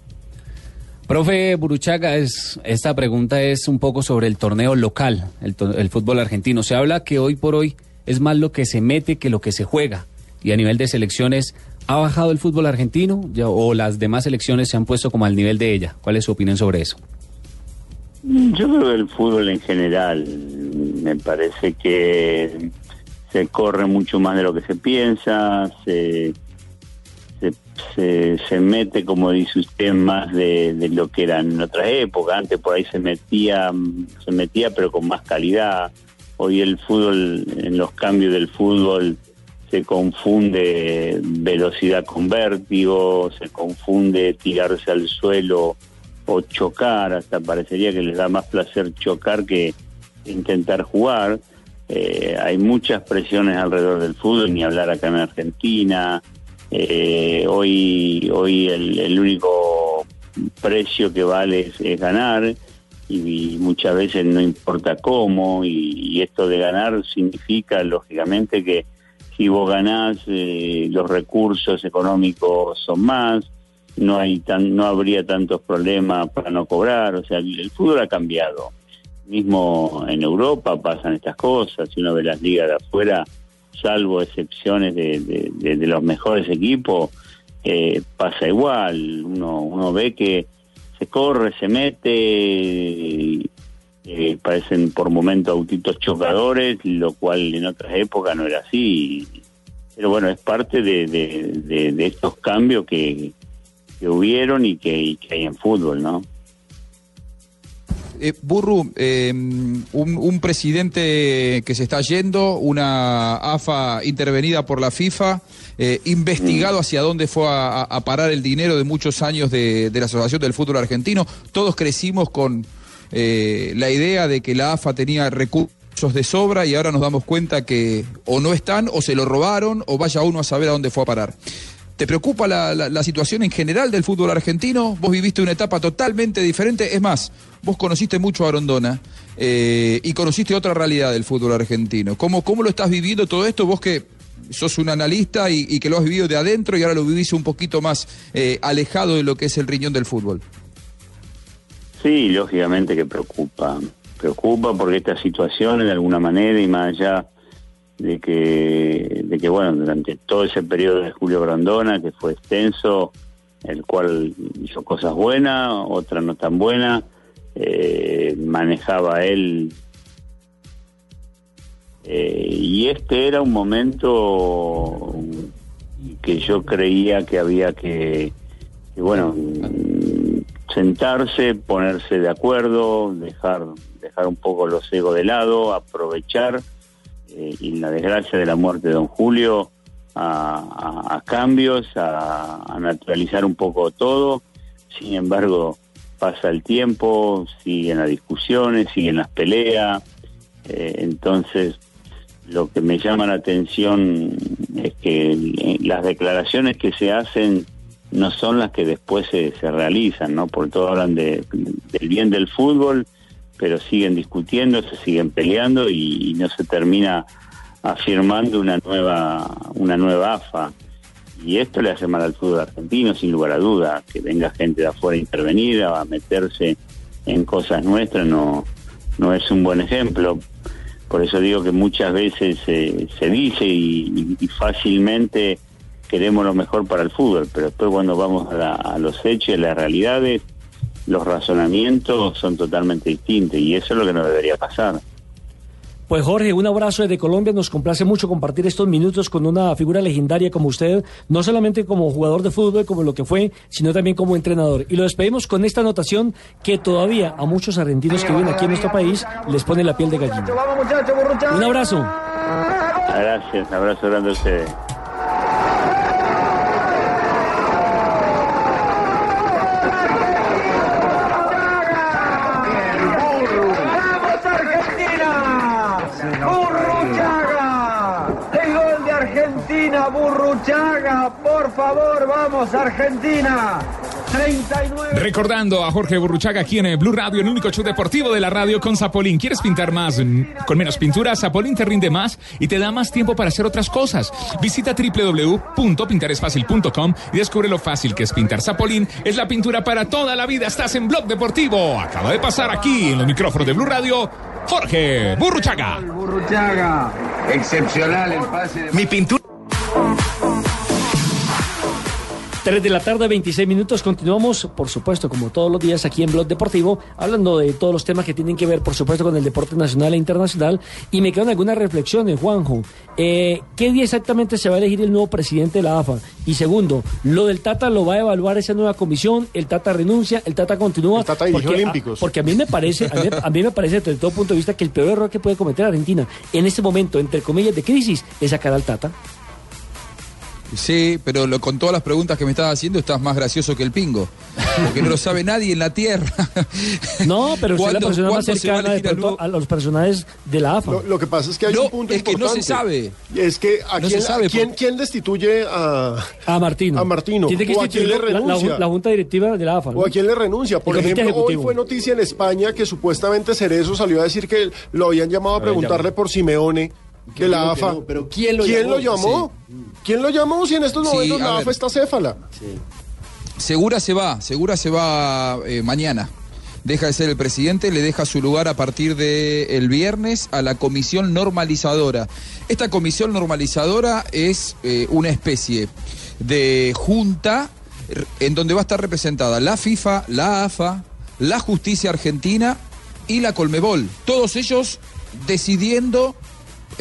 Profe Buruchaga, es, esta pregunta es un poco sobre el torneo local, el, el fútbol argentino. Se habla que hoy por hoy es más lo que se mete que lo que se juega. Y a nivel de selecciones, ¿ha bajado el fútbol argentino Ya- o las demás selecciones se han puesto como al nivel de ella? ¿Cuál es su opinión sobre eso? Yo creo que el fútbol en general me parece que se corre mucho más de lo que se piensa, se, se, mete, como dice usted, más de, de lo que era en otras épocas. Antes por ahí se metía, se metía pero con más calidad. Hoy el fútbol, en los cambios del fútbol, se confunde velocidad con vértigo, se confunde tirarse al suelo o chocar, hasta parecería que les da más placer chocar que intentar jugar. Eh, hay muchas presiones alrededor del fútbol, ni hablar acá en Argentina. Eh, hoy hoy el, el único precio que vale es, ganar y, muchas veces no importa cómo y esto de ganar significa lógicamente que si vos ganás eh, los recursos económicos son más no hay tan no habría tantos problemas para no cobrar o sea el, fútbol ha cambiado. Mismo en Europa pasan estas cosas si uno ve las ligas de afuera salvo excepciones de- de los mejores equipos eh, pasa igual uno uno ve que se corre se mete eh, parecen por momentos autitos chocadores lo cual en otras épocas no era así. Pero bueno es parte de, de- de- de estos cambios que, que hubieron y que, y que hay en fútbol no Eh, Burru, eh, un, un presidente que se está yendo, una AFA intervenida por la FIFA, eh, investigado hacia dónde fue a, a parar el dinero de muchos años de, de la Asociación del Fútbol Argentino. Todos crecimos con eh, la idea de que la AFA tenía recursos de sobra y ahora nos damos cuenta que o no están o se lo robaron o vaya uno a saber a dónde fue a parar. ¿Te preocupa la, la- situación en general del fútbol argentino? Vos viviste una etapa totalmente diferente. Es más, vos conociste mucho a Arondona eh, y conociste otra realidad del fútbol argentino. ¿Cómo, ¿Cómo lo estás viviendo todo esto? Vos que sos un analista y, y que lo has vivido de adentro y ahora lo vivís un poquito más eh, alejado de lo que es el riñón del fútbol. Sí, lógicamente que preocupa. Preocupa porque estas situaciones, de alguna manera, y más allá de que, de que bueno, durante todo ese periodo de Julio Grandona, que fue extenso, el cual hizo cosas buenas, otras no tan buenas, eh, manejaba él. Eh, y este era un momento que yo creía que había que, bueno, sentarse, ponerse de acuerdo, dejar, dejar un poco los egos de lado, aprovechar eh, y la desgracia de la muerte de don Julio a, cambios, a, a naturalizar un poco todo. Sin embargo, pasa el tiempo, siguen las discusiones, siguen las peleas. eh, entonces, lo que me llama la atención es que eh, las declaraciones que se hacen no son las que después se, se realizan, ¿no? Por todo hablan de, del bien del fútbol, pero siguen discutiendo, se siguen peleando y, no se termina afirmando una nueva una nueva AFA. Y esto le hace mal al fútbol argentino, sin lugar a duda, que venga gente de afuera a intervenir, a meterse en cosas nuestras, no, no es un buen ejemplo. Por eso digo que muchas veces se dice y- y fácilmente queremos lo mejor para el fútbol, pero después cuando vamos a, la- a los hechos las realidades, los razonamientos son totalmente distintos y eso es lo que no debería pasar. Pues Jorge, un abrazo desde Colombia. Nos complace mucho compartir estos minutos con una figura legendaria como usted, no solamente como jugador de fútbol, como lo que fue, sino también como entrenador. Y lo despedimos con esta anotación que todavía a muchos argentinos que viven aquí en nuestro país les pone la piel de gallina. Un abrazo. Gracias, abrazo grande a ustedes. Burruchaga! ¡Por favor, vamos Argentina! 39. Recordando a Jorge Burruchaga aquí en el Blue Radio, el único show deportivo de la radio con Zapolín. ¿Quieres pintar más mm, con menos pintura? Zapolín te rinde más y te da más tiempo para hacer otras cosas. Visita www.pintaresfacil.com y descubre lo fácil que es pintar. Zapolín es la pintura para toda la vida. Estás en Blog Deportivo. Acaba de pasar aquí en los micrófonos de Blue Radio Jorge Burruchaga. Burruchaga. Excepcional el pase de... Mi pintura. 3 de la tarde, 26 minutos. Continuamos, por supuesto, como todos los días aquí en Blog Deportivo, hablando de todos los temas que tienen que ver, por supuesto, con el deporte nacional e internacional. Y me quedan algunas reflexiones, Juanjo. Eh, ¿Qué día exactamente se va a elegir el nuevo presidente de la AFA? Y segundo, lo del Tata lo va a evaluar esa nueva comisión, el Tata renuncia, el Tata continúa. El Tata dirigió Olímpicos. porque a mí me parece, a mí, a mí me parece desde todo punto de vista que el peor error que puede cometer Argentina en este momento, entre comillas, de crisis, es sacar al Tata. Sí, pero lo- con todas las preguntas que me estás haciendo estás más gracioso que el pingo. Porque no lo sabe nadie en la tierra. No, pero usted es la ¿Cuándo- persona más cercana de pronto a los personajes de la AFA. Lo, lo que pasa es que hay No, un punto es que no se sabe. Es que a No quién, se sabe a quién, por- quién destituye a, A Martino. a Martino? Tiene que ¿O a quién le instituir la- la, renuncia? la junta directiva de la AFA. ¿no? ¿O a quién le renuncia? Por El ejemplo, hoy fue noticia en España que supuestamente Cerezo salió a decir que lo habían llamado a preguntarle por Simeone de la AFA. no, pero ¿quién lo ¿Quién llamó? lo llamó? ¿Quién lo llamó si en estos Sí, momentos la ver. AFA está céfala? Segura se va, Segura se va eh, mañana. Deja de ser el presidente, le deja su lugar a partir del viernes a la comisión normalizadora. Esta comisión normalizadora es eh, una especie de junta en donde va a estar representada la FIFA, la AFA, la justicia argentina y la Colmebol. Todos ellos decidiendo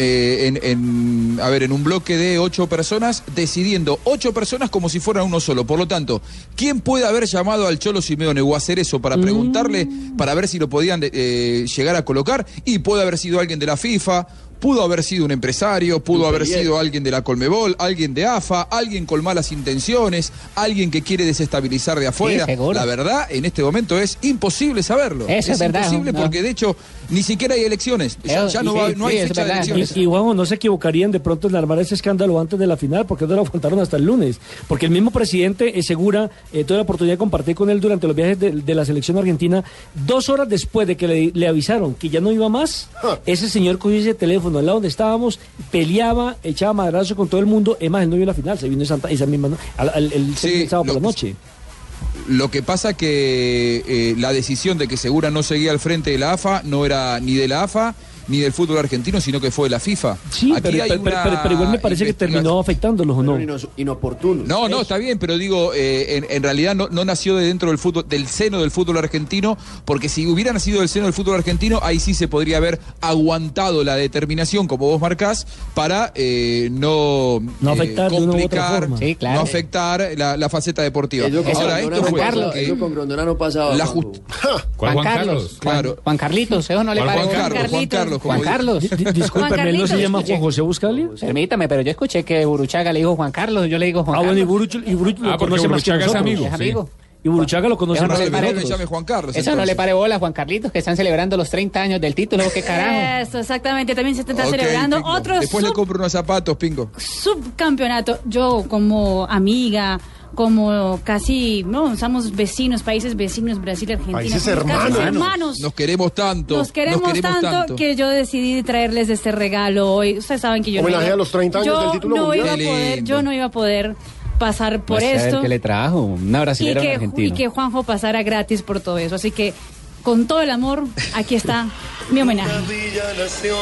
eh, en, en- a ver, en un bloque de ocho personas, decidiendo ocho personas como si fueran uno solo. Por lo tanto, ¿quién puede haber llamado al Cholo Simeone o hacer eso para preguntarle, para ver si lo podían eh, llegar a colocar? Y puede haber sido alguien de la FIFA. Pudo haber sido un empresario, pudo haber sido alguien de la Colmebol, alguien de AFA, alguien con malas intenciones, alguien que quiere desestabilizar de afuera. la verdad, en este momento es imposible saberlo. Eso es verdad, imposible ¿no? porque de hecho ni siquiera hay elecciones. Ya, Eso, ya no, sí, va- no hay sí, fecha de elecciones. Y, y Juanjo, no se equivocarían de pronto en armar ese escándalo antes de la final, porque no lo aguantaron hasta el lunes. Porque el mismo presidente eh, Segura eh, tuve la oportunidad de compartir con él durante los viajes de, de la selección argentina. Dos horas después de que le, le avisaron que ya no iba más, ese señor cogió ese teléfono al lado donde estábamos, peleaba, echaba madrazo con todo el mundo. Es más, él no vio la final, se vino esa, esa misma al- al- el, Sí, sábado por la noche. Lo que pasa que eh, la decisión de que Segura no seguía al frente de la AFA no era ni de la AFA ni del fútbol argentino, sino que fue de la FIFA. Sí, Aquí pero, hay pero- pero- una pero igual me parece que terminó afectándolos o no. inoportuno. No, no, está bien, pero digo, eh, en, en realidad no, no nació de dentro del fútbol, del seno del fútbol argentino, porque si hubiera nacido del seno del fútbol argentino, ahí sí se podría haber aguantado la determinación, como vos marcás, para eh, no, No eh, afectar complicar, forma. Sí, claro. no afectar la, la faceta deportiva. Eso con Ahora, esto no fue porque eso con Grondona no pasaba. la Juanjo. just- ¿Cuál Juan Carlos? Claro. Juan Carlitos, eso no le Juan parece. Carlos, Juan Carlos, Juan. Carlos. Di- di- Discúlpeme, ¿él no se llama Juan José Buscalia? Permítame, pero yo escuché que Buruchaga le dijo Juan Carlos, yo le digo Juan Ah, bueno, y Carlos. Buruch, y Buruch lo Ah, conoce más que Buruchaga es nosotros. amigo, Es amigo. Y Buruchaga lo conoce Eso no más le que nosotros. Juan Carlos. Eso no le pare bola a Juan Carlitos, que están celebrando los 30 años del título, qué carajo. *laughs* Eso, exactamente. También se está celebrando Pingo. otro Después le compro unos zapatos, Pingo. subcampeonato. Yo como amiga, como casi, no, somos vecinos, países vecinos, Brasil, Argentina. Países hermanos. hermanos. Nos queremos tanto. Nos queremos, tanto, que yo decidí traerles este regalo hoy. Ustedes saben que yo Homenaje no iba, a los 30 años yo del título no mundial. Iba a poder, yo no iba a poder pasar por ver esto. qué le trajo? Una Y brasilera que, y que Juanjo pasara gratis por todo eso. Así que, con todo el amor, aquí está mi homenaje. Villa nació,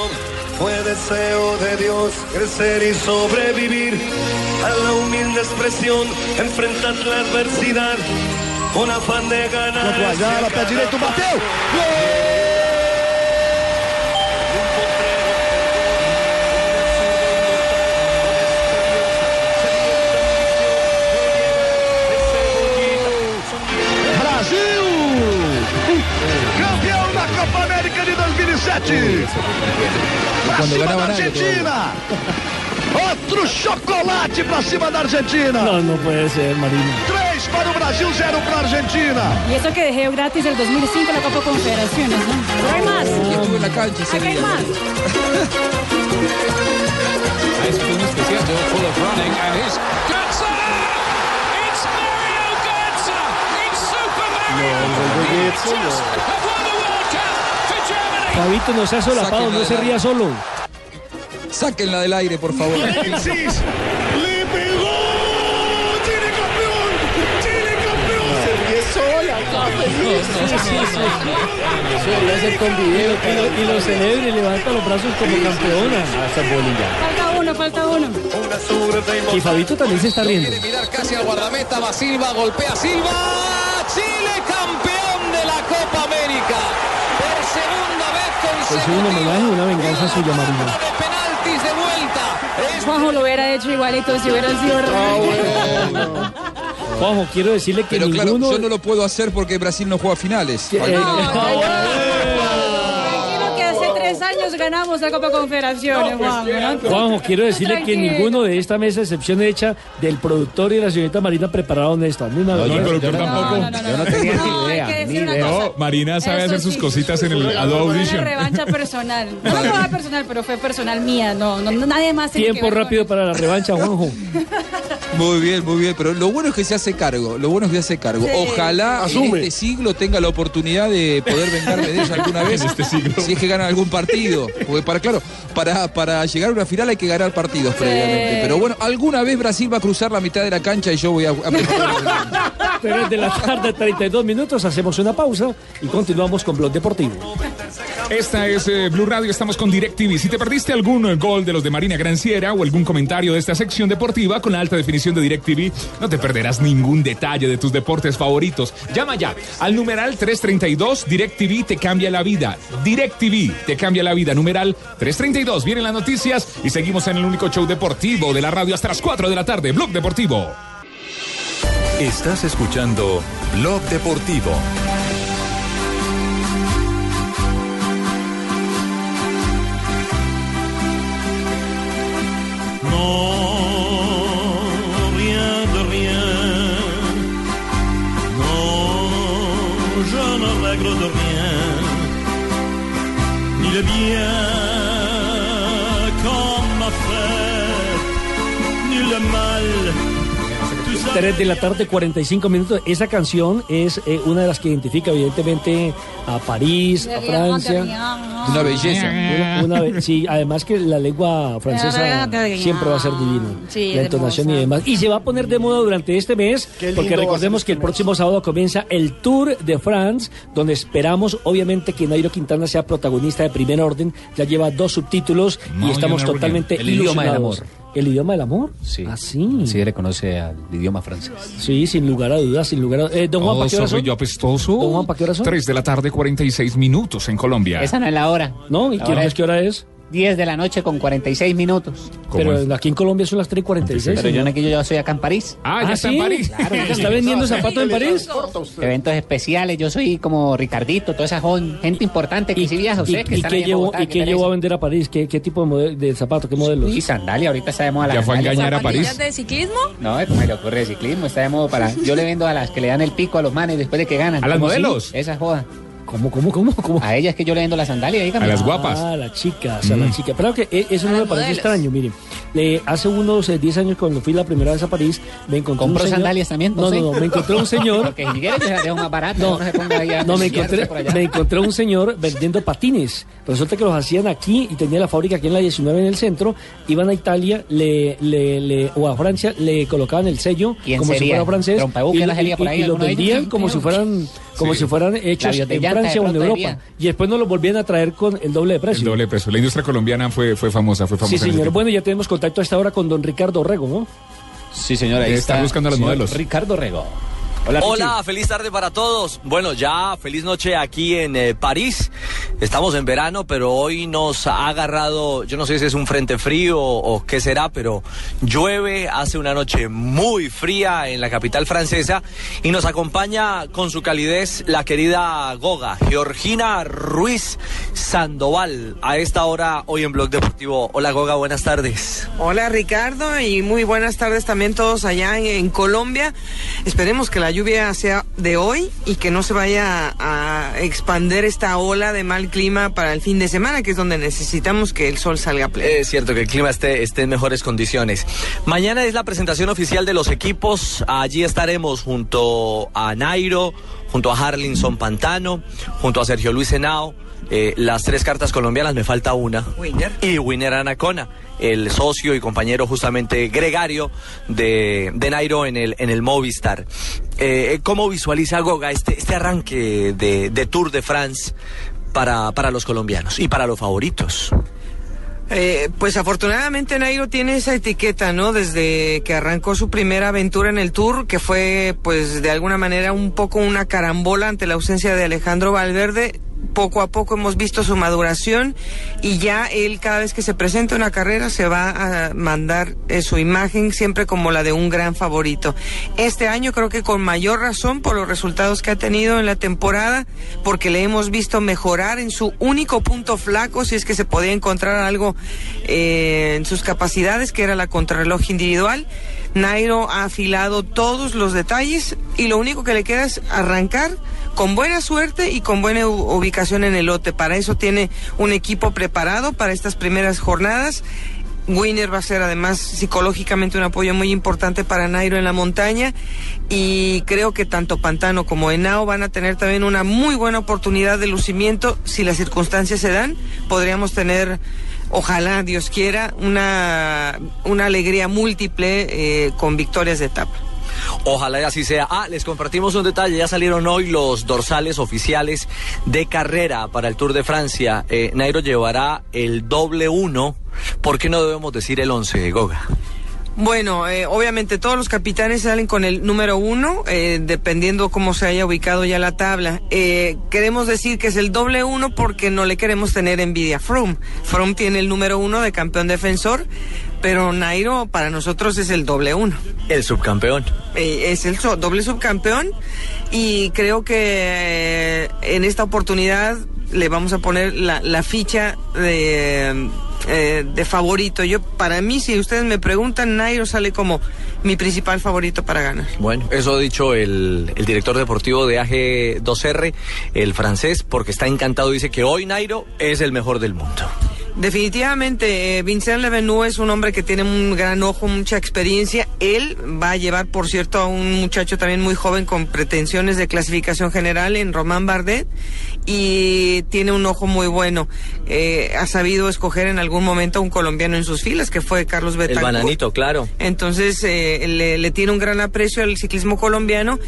fue deseo de Dios crecer y sobrevivir a la humilde expresión, enfrentar la adversidad con afán de ganar. Ayala, pé direito, bateu! Brasil! 2007! Pra Quando cima ganhava da nada, Argentina! Outro chocolate pra cima da Argentina! No, no puede ser, Marino. 3 para o Brasil, 0 para a Argentina! Y eso que dejé gratis el 2005 la Copa Confederaciones, ¿no? Pero hay más. Y estuve en la cancha ese Acá hay día. más. *laughs* Ah, eso fue un especial de Full of Running and his Götze! It's Mario Götze! Fabito, no sea solapado, no se ría solo. Sáquenla del aire, por favor. Alexis le pegó. Chile campeón. Chile campeón. Se ríe sola, Eso debería ser con video. Y lo, y lo celebra y levanta los brazos como campeona. Falta uno, falta uno. Y Fabito también se está riendo. Mirar casi al guardameta, va Silva, golpea Silva. Chile campeón de la Copa América. Por segunda vez Es un homenaje, una venganza suya, Marina. con penaltis de vuelta. Juanjo lo hubiera hecho igualito si hubiera sido Ah, Juanjo, quiero decirle que Pero claro, ninguno... yo no lo puedo hacer porque Brasil no juega finales. Eh, hace tres años ganamos la Copa Confederaciones, Juanjo. ¿no? Juanjo, quiero decirle que ninguno de esta mesa, excepción hecha del productor y la señorita Marina, prepararon esto. Ni una No, vez. el productor Yo no- tampoco. no, no, no, Yo no tenía ni idea. ni una idea. No, Marina sabe Eso hacer sus sí. cositas en el Adobe Una Audition. revancha personal. No fue personal, pero fue personal mía. No, no, no, nadie más Tiempo rápido para la revancha, *laughs* Juanjo. Muy bien, muy bien. Pero lo bueno es que se hace cargo. Lo bueno es que se hace cargo. Sí. Ojalá Asume. en este siglo tenga la oportunidad de poder vengarme de ella alguna *laughs* vez. En este siglo. Si es que gana algún partido. Porque para, claro, para, para llegar a una final hay que ganar partidos previamente. Pero bueno, alguna vez Brasil va a cruzar la mitad de la cancha y yo voy a. a- *laughs* 3 de la tarde, 32 minutos. Hacemos una pausa y continuamos con Blog Deportivo. Esta es eh, Blue Radio, estamos con DirecTV. Si te perdiste algún eh, gol de los de Marina Granciera o algún comentario de esta sección deportiva con la alta definición de DirecTV, no te perderás ningún detalle de tus deportes favoritos. Llama ya al numeral 332, DirecTV te cambia la vida. DirecTV te cambia la vida, numeral 332. Vienen las noticias y seguimos en el único show deportivo de la radio hasta las 4 de la tarde, Blog Deportivo. Estás escuchando Blog Deportivo. Non, rien de rien. Non, je ne règle de rien. Ni le bien 3 de la tarde, 45 minutos. Esa canción es eh, una de las que identifica evidentemente a París, a Francia. Una belleza. Una- una ve- sí, además que la lengua francesa siempre va a ser divina. Sí, la entonación y demás. Y se va a poner de moda durante este mes, Qué lindo porque recordemos ser que el este próximo sábado comienza el Tour de France, donde esperamos obviamente que Nairo Quintana sea protagonista de primer orden. Ya lleva dos subtítulos No, y estamos totalmente El idioma del amor. ¿El idioma del amor? Sí. Ah, sí. Sí, reconoce al idioma francés. Sí, sin lugar a dudas, sin lugar a eh, Don Juan, Oh, ¿para qué hora soy son? yo apestoso. Don Juan, ¿para qué hora son? 3 de la tarde, 46 minutos en Colombia. Esa no es la hora. ¿No? ¿Y La qué, hora es, qué hora es? 10 de la noche con 46 minutos. ¿Cómo Pero es? aquí en Colombia son las 3 y 46. Pero yo no es que yo ya soy acá en París. Ah, ya ¿Ah, está *laughs* sí? en París. Claro, ¿Ya está vendiendo zapatos en París? Eventos especiales, yo soy como Ricardito, toda esa gente importante que sí viaja, ¿Y, ustedes que qué en llevó, y ¿qué llevó a vender a París? ¿Qué, qué tipo de, modelo, de zapato? ¿Qué modelos? Y sandalia, ahorita está de moda la Ya fue a engañar a París. de ciclismo? No, ¿cómo se le ocurre de ciclismo? Está de moda para... Yo le vendo a las que le dan el pico a los manes después de que ganan. ¿A las ¿Cómo modelos? Esa es joda. ¿Cómo, cómo, cómo? cómo? A ellas que yo le vendo la sandalia, dígame. A las guapas. Ah, las chicas, a Mm. las chicas. Pero que eh, eso no A me las parece modelos. extraño, miren. Le- hace unos eh, 10 años cuando fui la primera vez a París, me encontré ¿Compró un señor... sandalias también, No, no, no, me encontré un señor... *laughs* Porque si quieres dejo más baratas, No, no, se ponga ahí a No, me encontré, por allá. me encontré un señor vendiendo patines. Resulta que los hacían aquí y tenía la fábrica aquí en la 19 en el centro. Iban a Italia le, le, le- o a Francia, le colocaban el sello ¿Quién como si sería? fuera francés. Y, y- y los ellos. vendían como si fueran como Sí. si fueran hechos en Francia o en Europa. Y después nos los volvían a traer con el doble de El precio. doble peso. La industria colombiana fue, fue famosa, fue famosa. Sí, señor. Bueno, ya tenemos contacto a esta hora con don Ricardo Rego, ¿no? Sí, señora, ahí Está está. buscando a los señor modelos. Ricardo Rego. Hola, feliz tarde para todos. Bueno, ya feliz noche aquí en eh, París. Estamos en verano, pero hoy nos ha agarrado, yo no sé si es un frente frío o, o qué será, pero llueve, hace una noche muy fría en la capital francesa y nos acompaña con su calidez la querida Goga, Georgina Ruiz Sandoval, a esta hora hoy en Blog Deportivo. Hola Goga, buenas tardes. Hola Ricardo y muy buenas tardes también todos allá en, en Colombia. Esperemos que la lluvia sea de hoy y que no se vaya a expander esta ola de mal clima para el fin de semana, que es donde necesitamos que el sol salga pleno. Es cierto que el clima esté, esté en mejores condiciones. Mañana es la presentación oficial de los equipos. Allí estaremos junto a Nairo, junto a Harlinson Pantano, junto a Sergio Luis Henao. eh, las tres cartas colombianas, me falta una. Winner. Y Winner Anacona, el socio y compañero justamente gregario de, de Nairo en el, en el Movistar. Eh, ¿Cómo visualiza Goga este, este arranque de, de Tour de France para, para los colombianos y para los favoritos? Eh, pues afortunadamente Nairo tiene esa etiqueta, ¿no? Desde que arrancó su primera aventura en el Tour, que fue pues de alguna manera un poco una carambola ante la ausencia de Alejandro Valverde. Poco a poco hemos visto su maduración y ya él cada vez que se presenta una carrera se va a mandar eh, su imagen siempre como la de un gran favorito. Este año creo que con mayor razón por los resultados que ha tenido en la temporada, porque le hemos visto mejorar en su único punto flaco, si es que se podía encontrar algo eh, en sus capacidades, que era la contrarreloj individual. Nairo ha afilado todos los detalles y lo único que le queda es arrancar con buena suerte y con buena ubicación en el lote. Para eso tiene un equipo preparado para estas primeras jornadas. Winner va a ser además psicológicamente un apoyo muy importante para Nairo en la montaña y creo que tanto Pantano como Henao van a tener también una muy buena oportunidad de lucimiento si las circunstancias se dan. Podríamos tener, ojalá Dios quiera, una, una alegría múltiple eh, con victorias de etapa. Ojalá y así sea. Ah, les compartimos un detalle. Ya salieron hoy los dorsales oficiales de carrera para el Tour de Francia. Eh, Nairo llevará el doble uno. ¿Por qué no debemos decir el once, Goga? Bueno, eh, obviamente todos los capitanes salen con el número uno, eh, dependiendo cómo se haya ubicado ya la tabla. Eh, queremos decir que es el doble uno porque no le queremos tener envidia a Froome. Froome tiene el número uno de campeón defensor, pero Nairo para nosotros es el doble uno. El subcampeón. Eh, es el so- doble subcampeón y creo que eh, en esta oportunidad le vamos a poner la, la ficha de, eh, de favorito. Yo, para mí, si ustedes me preguntan, Nairo sale como mi principal favorito para ganar. Bueno, eso ha dicho el, el director deportivo de AG2R, el francés, porque está encantado. Dice que hoy Nairo es el mejor del mundo. Definitivamente, eh, Vincent Levenu es un hombre que tiene un gran ojo, mucha experiencia. Él va a llevar, por cierto, a un muchacho también muy joven con pretensiones de clasificación general en Román Bardet y tiene un ojo muy bueno. Eh, ha sabido escoger en algún momento a un colombiano en sus filas, que fue Carlos El Betancourt. bananito, claro. Entonces eh, le, le tiene un gran aprecio al ciclismo colombiano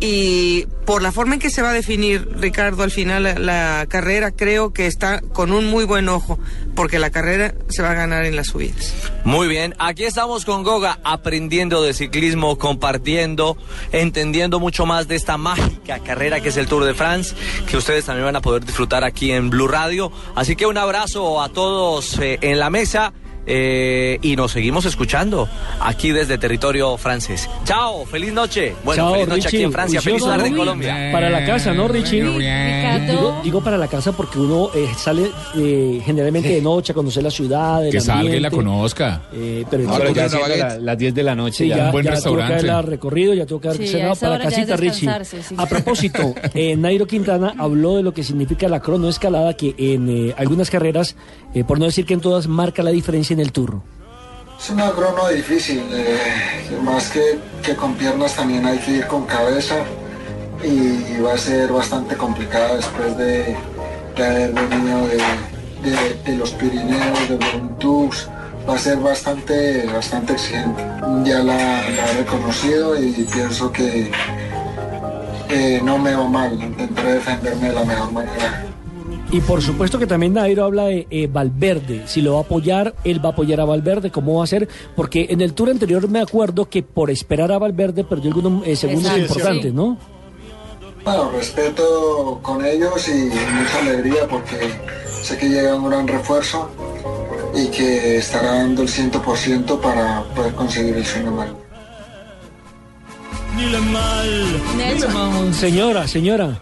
y por la forma en que se va a definir Ricardo al final la, carrera creo que está con un muy buen ojo porque la carrera se va a ganar en las subidas. Muy bien, aquí estamos con Goga aprendiendo de ciclismo, compartiendo, entendiendo mucho más de esta mágica carrera que es el Tour de France, que ustedes también van a poder disfrutar aquí en Blue Radio. Así que un abrazo a todos eh, en la mesa. Eh, y nos seguimos escuchando aquí desde territorio francés. Chao, feliz noche. Bueno, Chao, feliz noche aquí en Francia, feliz tarde en ¿no? Colombia. Para la casa, ¿no, Richie? Digo, digo para la casa porque uno eh, sale eh, generalmente de noche a conocer la ciudad. el Que salga y la ambiente. conozca. Eh, pero Ah, ya- siendo la- las 10 de la noche. Sí, ya. Un buen ya tuvo que restaurante. haberla recorrido, ya tuvo que haber Sí, cenado para la casita, Richie. sí. A propósito, *laughs* eh, Nairo Quintana habló de lo que significa la cronoescalada, que en eh, algunas carreras, eh, por no decir que en todas, marca la diferencia en el turno. Es una crono difícil, eh, más que, con piernas también hay que ir con cabeza y va a ser bastante complicada después de, haber venido de, los Pirineos, de Tours, va a ser bastante, bastante exigente. Ya la, he reconocido y pienso que no me va mal, intentaré defenderme de la mejor manera. Y por supuesto que también Nairo habla de eh, Valverde. Si lo va a apoyar, él va a apoyar a Valverde. ¿Cómo va a ser? Porque en el tour anterior me acuerdo que por esperar a Valverde perdió algunos eh, segundos Exacto. importantes, Sí. ¿no? Bueno, respeto con ellos y mucha alegría porque sé que llega un gran refuerzo y que estará dando el 100% para poder conseguir el sueño mal. Señora, señora.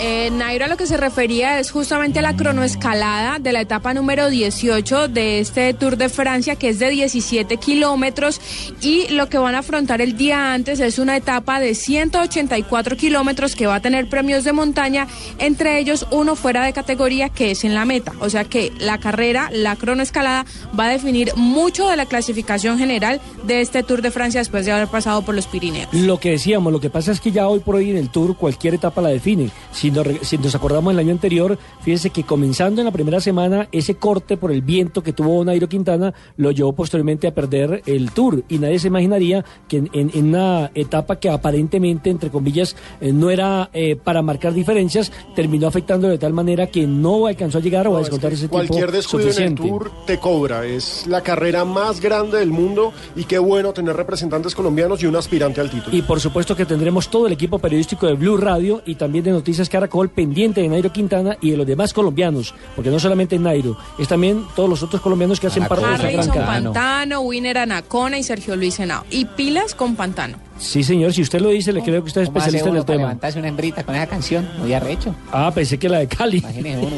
Eh, Nairo a lo que se refería es justamente a la cronoescalada de la etapa número 18 de este Tour de Francia, que es de 17 kilómetros, y lo que van a afrontar el día antes es una etapa de 184 kilómetros que va a tener premios de montaña, entre ellos uno fuera de categoría que es en la meta. O sea que la carrera, la cronoescalada, va a definir mucho de la clasificación general de este Tour de Francia después de haber pasado por los Pirineos. Lo que decíamos, lo que pasa es que ya hoy por hoy en el Tour cualquier etapa la define. Nos, re- si nos acordamos del año anterior, fíjense que comenzando en la primera semana, ese corte por el viento que tuvo Nairo Quintana lo llevó posteriormente a perder el Tour. Y nadie se imaginaría que en, en- en una etapa que aparentemente, entre comillas, eh, no era eh, para marcar diferencias, terminó afectando de tal manera que no alcanzó a llegar o a No, es descontar que ese cualquier descuido en el suficiente. Tour te cobra. Es la carrera más grande del mundo y qué bueno tener representantes colombianos y un aspirante al título. Y por supuesto que tendremos todo el equipo periodístico de Blue Radio y también de Noticias Caracol pendiente de Nairo Quintana y de los demás colombianos, porque no solamente Nairo, es también todos los otros colombianos que hacen parte de esa gran cadena. Pantano, Winner Anacona y Sergio Luis Henao. Y pilas con Pantano. Sí, señor, si usted lo dice, le creo que usted es ¿Cómo hace especialista en el tema. levantarse una hembrita con esa canción? Muy arrecho. Ah, pensé que la de Cali. Imagínese uno.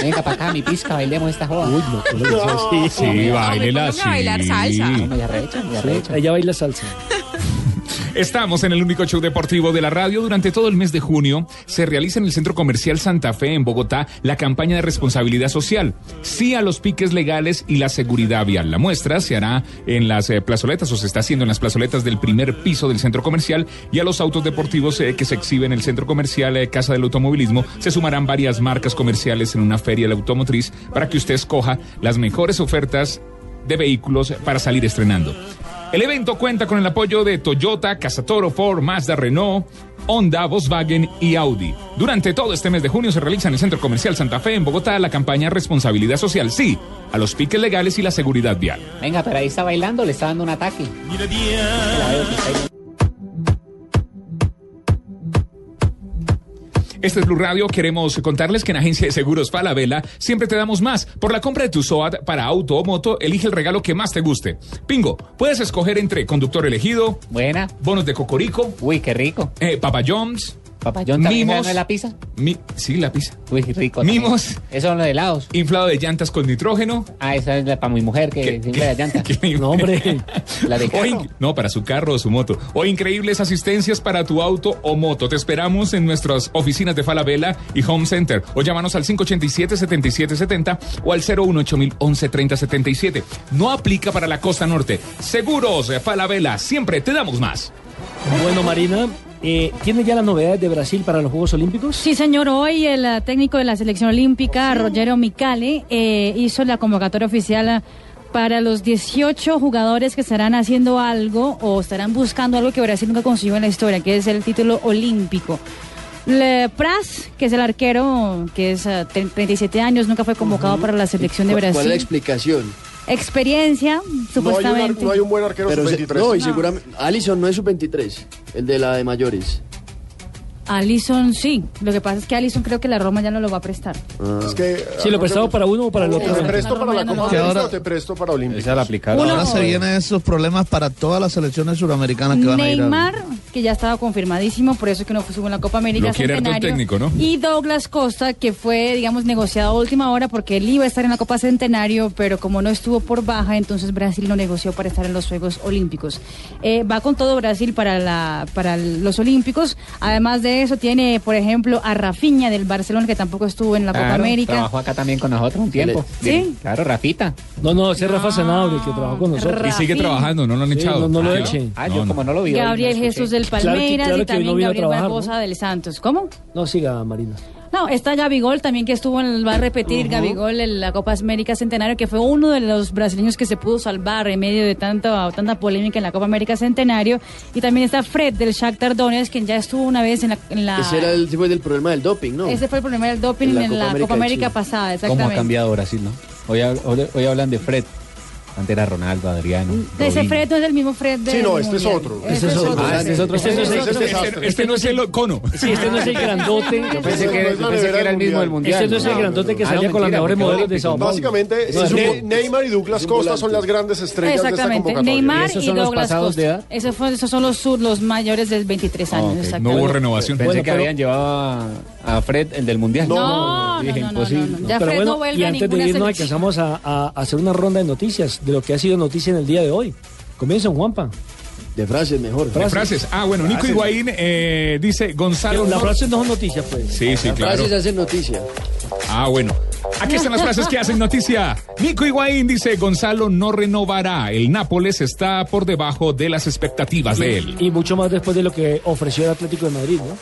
Venga para acá, mi pizca, bailemos esta joda. Uy, no, no así. Sí, bailela a bailar salsa. Muy arrecho, muy arrecho. Ella baila salsa. *laughs* Estamos en el único show deportivo de la radio. Durante todo el mes de junio se realiza en el Centro Comercial Santa Fe en Bogotá la campaña de responsabilidad social. Sí a los piques legales y la seguridad vial. La muestra se hará en las eh, plazoletas o se está haciendo en las plazoletas del primer piso del centro comercial y a los autos deportivos eh, que se exhiben en el Centro Comercial eh, Casa del Automovilismo se sumarán varias marcas comerciales en una feria de la automotriz para que usted escoja las mejores ofertas de vehículos para salir estrenando. El evento cuenta con el apoyo de Toyota, Casatoro, Ford, Mazda, Renault, Honda, Volkswagen y Audi. Durante todo este mes de junio se realiza en el Centro Comercial Santa Fe en Bogotá la campaña Responsabilidad Social, sí, a los piques legales y la seguridad vial. Venga, pero ahí está bailando, le está dando un ataque. Este es Blue Radio. Queremos contarles que en Agencia de Seguros Falabella siempre te damos más. Por la compra de tu SOAT para auto o moto, elige el regalo que más te guste. Pingo, puedes escoger entre conductor elegido, Buena. bonos de cocorico, Uy, qué rico. eh, Papa John's, Papayón también Mimos. se llama la pizza. mi- sí, la pizza, Uy, rico. también. Mimos. Eso son los helados. inflado de llantas con nitrógeno. Ah, esa es la para mi mujer que ¿Qué- se infla la llanta. qué- *laughs* No, hombre. La de carro. in- no, para su carro o su moto. O increíbles asistencias para tu auto o moto. Te esperamos en nuestras oficinas de Falabella y Home Center. O llámanos al 587-7770 o al 018-113077. No aplica para la costa norte. Seguros, Falabella. Siempre te damos más. Bueno, Marina, eh, ¿tiene ya las novedades de Brasil para los Juegos Olímpicos? Sí, señor. Hoy el eh, técnico de la selección olímpica, Rogero Micali, eh, hizo la convocatoria oficial para los 18 jugadores que estarán haciendo algo o estarán buscando algo que Brasil nunca consiguió en la historia, que es el título olímpico. Le Pras, que es el arquero, que es eh, tre- 37 años, nunca fue convocado para la selección de ¿Cuál- Brasil. ¿Cuál es la explicación? Experiencia, No hay, un, ar- supuestamente. no hay un buen arquero Pero se- sub-23. no, y seguramente. Allison no es su 23, el de la de mayores. Alison, sí. Lo que pasa es que Alison creo que la Roma ya no lo va a prestar. Es que, Si lo prestaba para uno o para el ¿Te otro. presto para la Copa. América o te presto para. Uno- Ahora se vienen esos problemas para todas las selecciones suramericanas que van a ir. Neymar, que ya estaba confirmadísimo, por eso que no subo en la Copa América. Lo quiere el técnico, ¿no? Y Douglas Costa, que fue, digamos, negociado a última hora porque él iba a estar en la Copa Centenario, pero como no estuvo por baja, entonces Brasil lo negoció para estar en los Juegos Olímpicos. Eh, va con todo Brasil para, la, para los Olímpicos. Además de eso, tiene, por ejemplo, a Rafinha del Barcelona, que tampoco estuvo en la Copa América. Trabajó acá también con nosotros un tiempo. ¿Sí? Claro, Rafita. No, no, ese es Rafa Sanabria, que trabajó con nosotros. Y sigue trabajando, no lo han Sí, echado. no, no lo Tranquilo. echen. Ah, No, yo no. como no lo vi. Gabriel. Jesús del Claro que- Palmeiras claro y también Gabriel trabajar, Barbosa ¿no? del Santos. ¿Cómo? No, siga, Marina. No, está Gabigol también que estuvo en el, va a repetir Gabigol en la Copa América Centenario, que fue uno de los brasileños que se pudo salvar en medio de tanta, tanta polémica en la Copa América Centenario. Y también está Fred del Shakhtar Donetsk, quien ya estuvo una vez en la... en la- Ese era el tipo del problema del doping, ¿no? ese fue el problema del doping En la Copa América pasada, ¿Cómo ha exactamente. cambiado Brasil, no? Hoy, hoy, hoy hablan de Fred. Antes era Ronaldo, Adriano. Ese Robinho. Fred no es el mismo Fred de Sí, no, este es otro. Este es otro. Ah, este es otro. Este no es el- Ese cono. Sí, este no es el grandote. Yo pensé que, era el mismo del Mundial. Este no es el grandote que Ah, salía no, con las mejores modelos de. Sao Paulo. Básicamente, Neymar y Douglas Costa son las grandes estrellas Exactamente. Neymar ¿Y esos y son los Douglas pasados Costa. de edad? Esos, son los, sur- los mayores de 23 años. Ah, exactamente. No hubo renovación. Pensé que habían llevado a, Fred, el del Mundial. No, no, no. Ya Pero Fred bueno, no vuelve y a antes de ninguna irnos alcanzamos a hacer una ronda de noticias de lo que ha sido noticia en el día de hoy. Comienzan, Juanpa. De frases mejor. De frases. Ah, bueno, Nico Higuaín eh, dice Gonzalo. Las no- frases no son noticias, pues. Sí, sí, Las claro. frases hacen noticia. Ah, bueno. Aquí están las frases que hacen noticia. Nico Higuaín dice, Gonzalo no renovará. El Nápoles está por debajo de las expectativas de él. Y mucho más después de lo que ofreció el Atlético de Madrid, ¿no?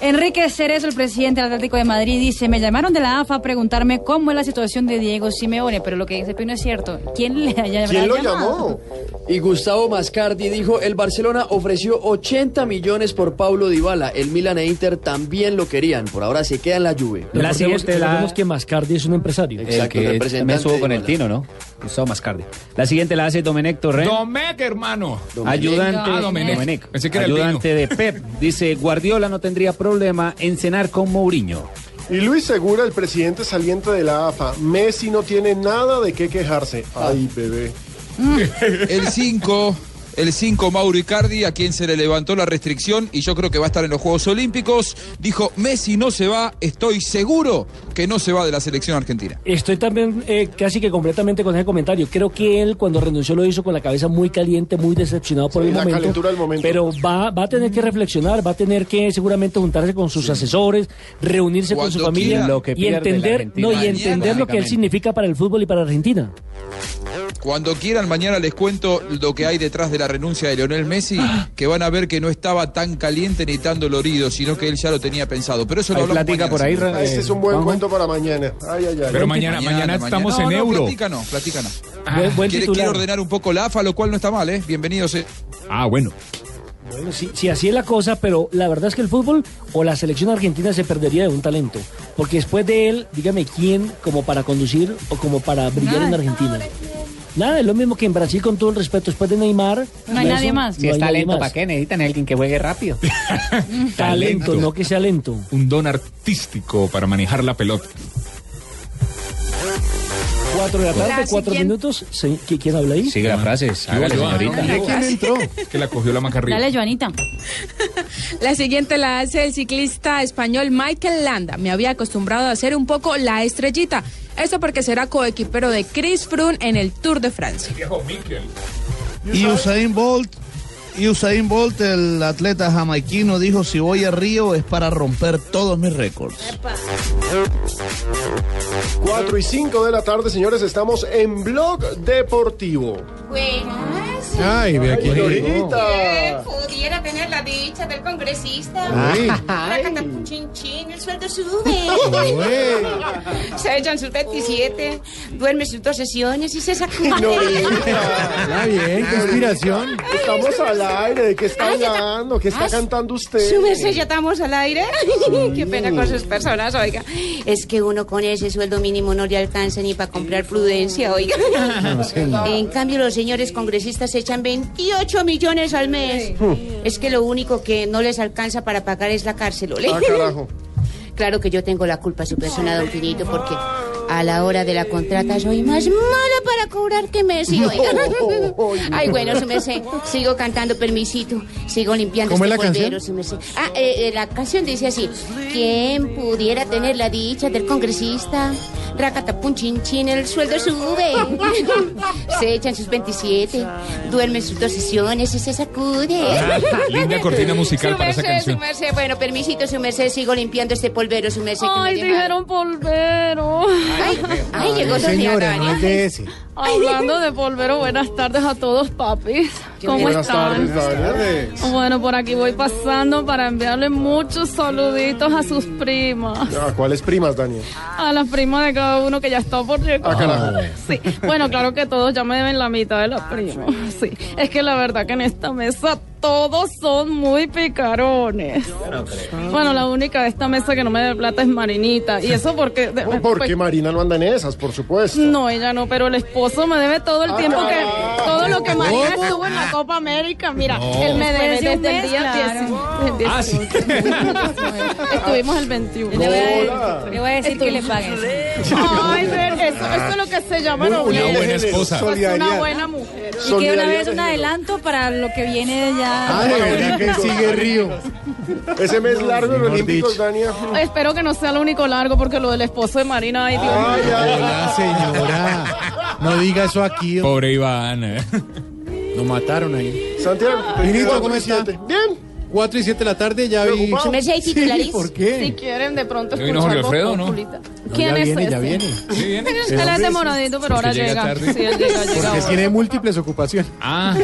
Enrique Cerezo, el presidente del Atlético de Madrid, dice, me llamaron de la AFA a preguntarme cómo es la situación de Diego Simeone, pero lo que dice Pino es cierto. ¿Quién le haya ¿Quién lo llamado? llamó? Y Gustavo Mascardi dijo, el Barcelona ofreció 80 millones por Paulo Dybala. El Milan e Inter también lo querían. Por ahora se queda en la Juve. La siguiente, la- que Mascardi es un empresario. El Exacto, que también estuvo de con el. Tino, ¿no? Gustavo Mascardi. La siguiente la hace Domenech Torrent. Domecq, hermano. Ayudante, Ah, Domenech. Domenech. Pensé que era el ayudante de Pep. Dice, Guardiola no tendría problema en cenar con Mourinho. Y Luis Segura, el presidente saliente de la AFA, Messi no tiene nada de qué quejarse. Ay, bebé. *laughs* El 5, el 5 Mauro Icardi, a quien se le levantó la restricción y yo creo que va a estar en los Juegos Olímpicos, dijo, Messi no se va, estoy seguro que no se va de la selección argentina. Estoy también eh, casi que completamente con ese comentario. Creo que él cuando renunció lo hizo con la cabeza muy caliente, muy decepcionado por Sí, el la momento. calentura del momento. Pero va, va a tener que reflexionar, va a tener que seguramente juntarse con sus asesores, reunirse con su familia quiera. Lo que y entender, no, y Mañana, entender lo que él significa para el fútbol y para Argentina. Cuando quieran, mañana les cuento lo que hay detrás de la renuncia de Lionel Messi, que van a ver que no estaba tan caliente ni tan dolorido, sino que él ya lo tenía pensado. Pero eso lo hablamos mañana, por ahí, Ah, Este eh, es un buen cuento para mañana. Ay, ay, ay. Pero mañana, mañana, estamos en no, euro. Platica no, platica no. Buen, buen Quiere, quiere ordenar un poco la AFA, lo cual no está mal, ¿eh? Bienvenidos. eh. Ah, bueno. Bueno, sí, sí, así es la cosa, pero la verdad es que el fútbol o la selección argentina se perdería de un talento. Porque después de él, dígame quién como para conducir o como para brillar en Argentina. Nada, es lo mismo que en Brasil, con todo el respeto. Después de Neymar. No hay nadie más. Si no es talento. ¿para qué? Necesitan alguien que juegue rápido. *laughs* Talento. no que sea lento. Un don artístico para manejar la pelota. Cuatro de la tarde, La cuatro siguiente- minutos. Sí, ¿qui- ¿Quién habla ahí? Sigue las frases. Hágale, señorita. ¿no? ¿Quién entró? *laughs* Que la cogió la maca arriba. Dale, Joanita. *laughs* La siguiente la hace el ciclista español Michael Landa. Me había acostumbrado a hacer un poco la estrellita. Esto porque será coequipero de Chris Froome en el Tour de Francia. Viejo Miquel. Y Usain Bolt, y Usain Bolt, el atleta jamaiquino, dijo, si voy a Río es para romper todos mis récords. 4 y 5 de la tarde, señores, estamos en Blog Deportivo. Buenas. Ay, ve aquí. Eh, pudiera tener la dicha del congresista. Ay. Chin, chin, el sueldo sube. se echan sus 27, duerme sus dos sesiones y se sacude. Está bien, qué inspiración. Estamos al aire, ¿de qué está hablando? ¿Qué está cantando usted? Merced, ya estamos al aire. *laughs* Qué pena con sus personas, oiga. Es que uno con ese sueldo mínimo no le alcanza ni para comprar prudencia, oiga. *laughs* En cambio, los señores congresistas echan 28 millones al mes. Es que lo único que no les alcanza para pagar es la cárcel, ¿ole? Ah, carajo. *laughs* Claro que yo tengo la culpa, su persona, don Finito, porque a la hora de la contrata soy más mala para cobrar que Messi, oiga. *laughs* Ay, bueno, su merced, sigo cantando permisito, sigo limpiando ¿Cómo es este la polvero, canción? su. Ah, eh, eh, la canción dice así, ¿quién pudiera tener la dicha del congresista? Racatapun chin chin, el sueldo sube. *laughs* se echan sus 27, duermen sus dos sesiones y se sacude. Linda cortina *laughs* musical Su para esa merced, canción. su merced, bueno, permisito, su merced, sigo limpiando este polvero, su merced. Ay, dijeron polvero. Ay, ay, llegó Sonia Dania. Hablando de polvero, buenas tardes a todos, papis. ¿Cómo Buenas están? tardes. Bueno, por aquí voy pasando para enviarle muchos saluditos a sus primas. Ah, ¿Cuáles primas, Daniel? A las primas de cada uno que ya está por llegar. Ah, carajo. Sí. Bueno, claro que todos ya me deben la mitad de las primas. sí. Es que la verdad que en esta mesa todos son muy picarones. Bueno, la única de esta mesa que no me da plata es Marinita. Y eso porque... de- Porque pues, Marina no anda en esas, por supuesto. no, ella no, pero el esposo me debe todo el Ah, tiempo que... Todo lo que Marina ¿Cómo? estuvo en la Copa América. Mira, No. él me debe Pues de desde el día claro. 10. Ah, sí. *laughs* Estuvimos el 21. Le voy a- le voy a decir que le paguen. Ay, ver, eso, eso es lo que se llama una buena esposa. Es una buena mujer. Y que una vez un adelanto para lo que viene ya. Ah, de verdad que sigue Río. Ese mes largo en los Olímpicos, Dania. Espero que no sea lo único largo porque lo del esposo de Marina, ay Dios mío. Hola, señora. No diga eso aquí. Pobre Iván. eh. Lo mataron ahí. Santiago, Vinito, cuatro ¿cómo y está? siete. Bien. 4 y 7 de la tarde ya vi. ¿Preocupado? ¿Su merced hay titulares? Sí, ¿Por qué? Si quieren de pronto Ya vino escuchar Jorge Alfredo, Voz ¿no? Populita. No, ¿Quién ya es viene, ese? ya viene. *laughs* Sí, viene. Él es demoradito, pero ahora Porque llega llega. tarde. Sí, él llega, llega Porque ahora. tiene múltiples ocupaciones. Ah.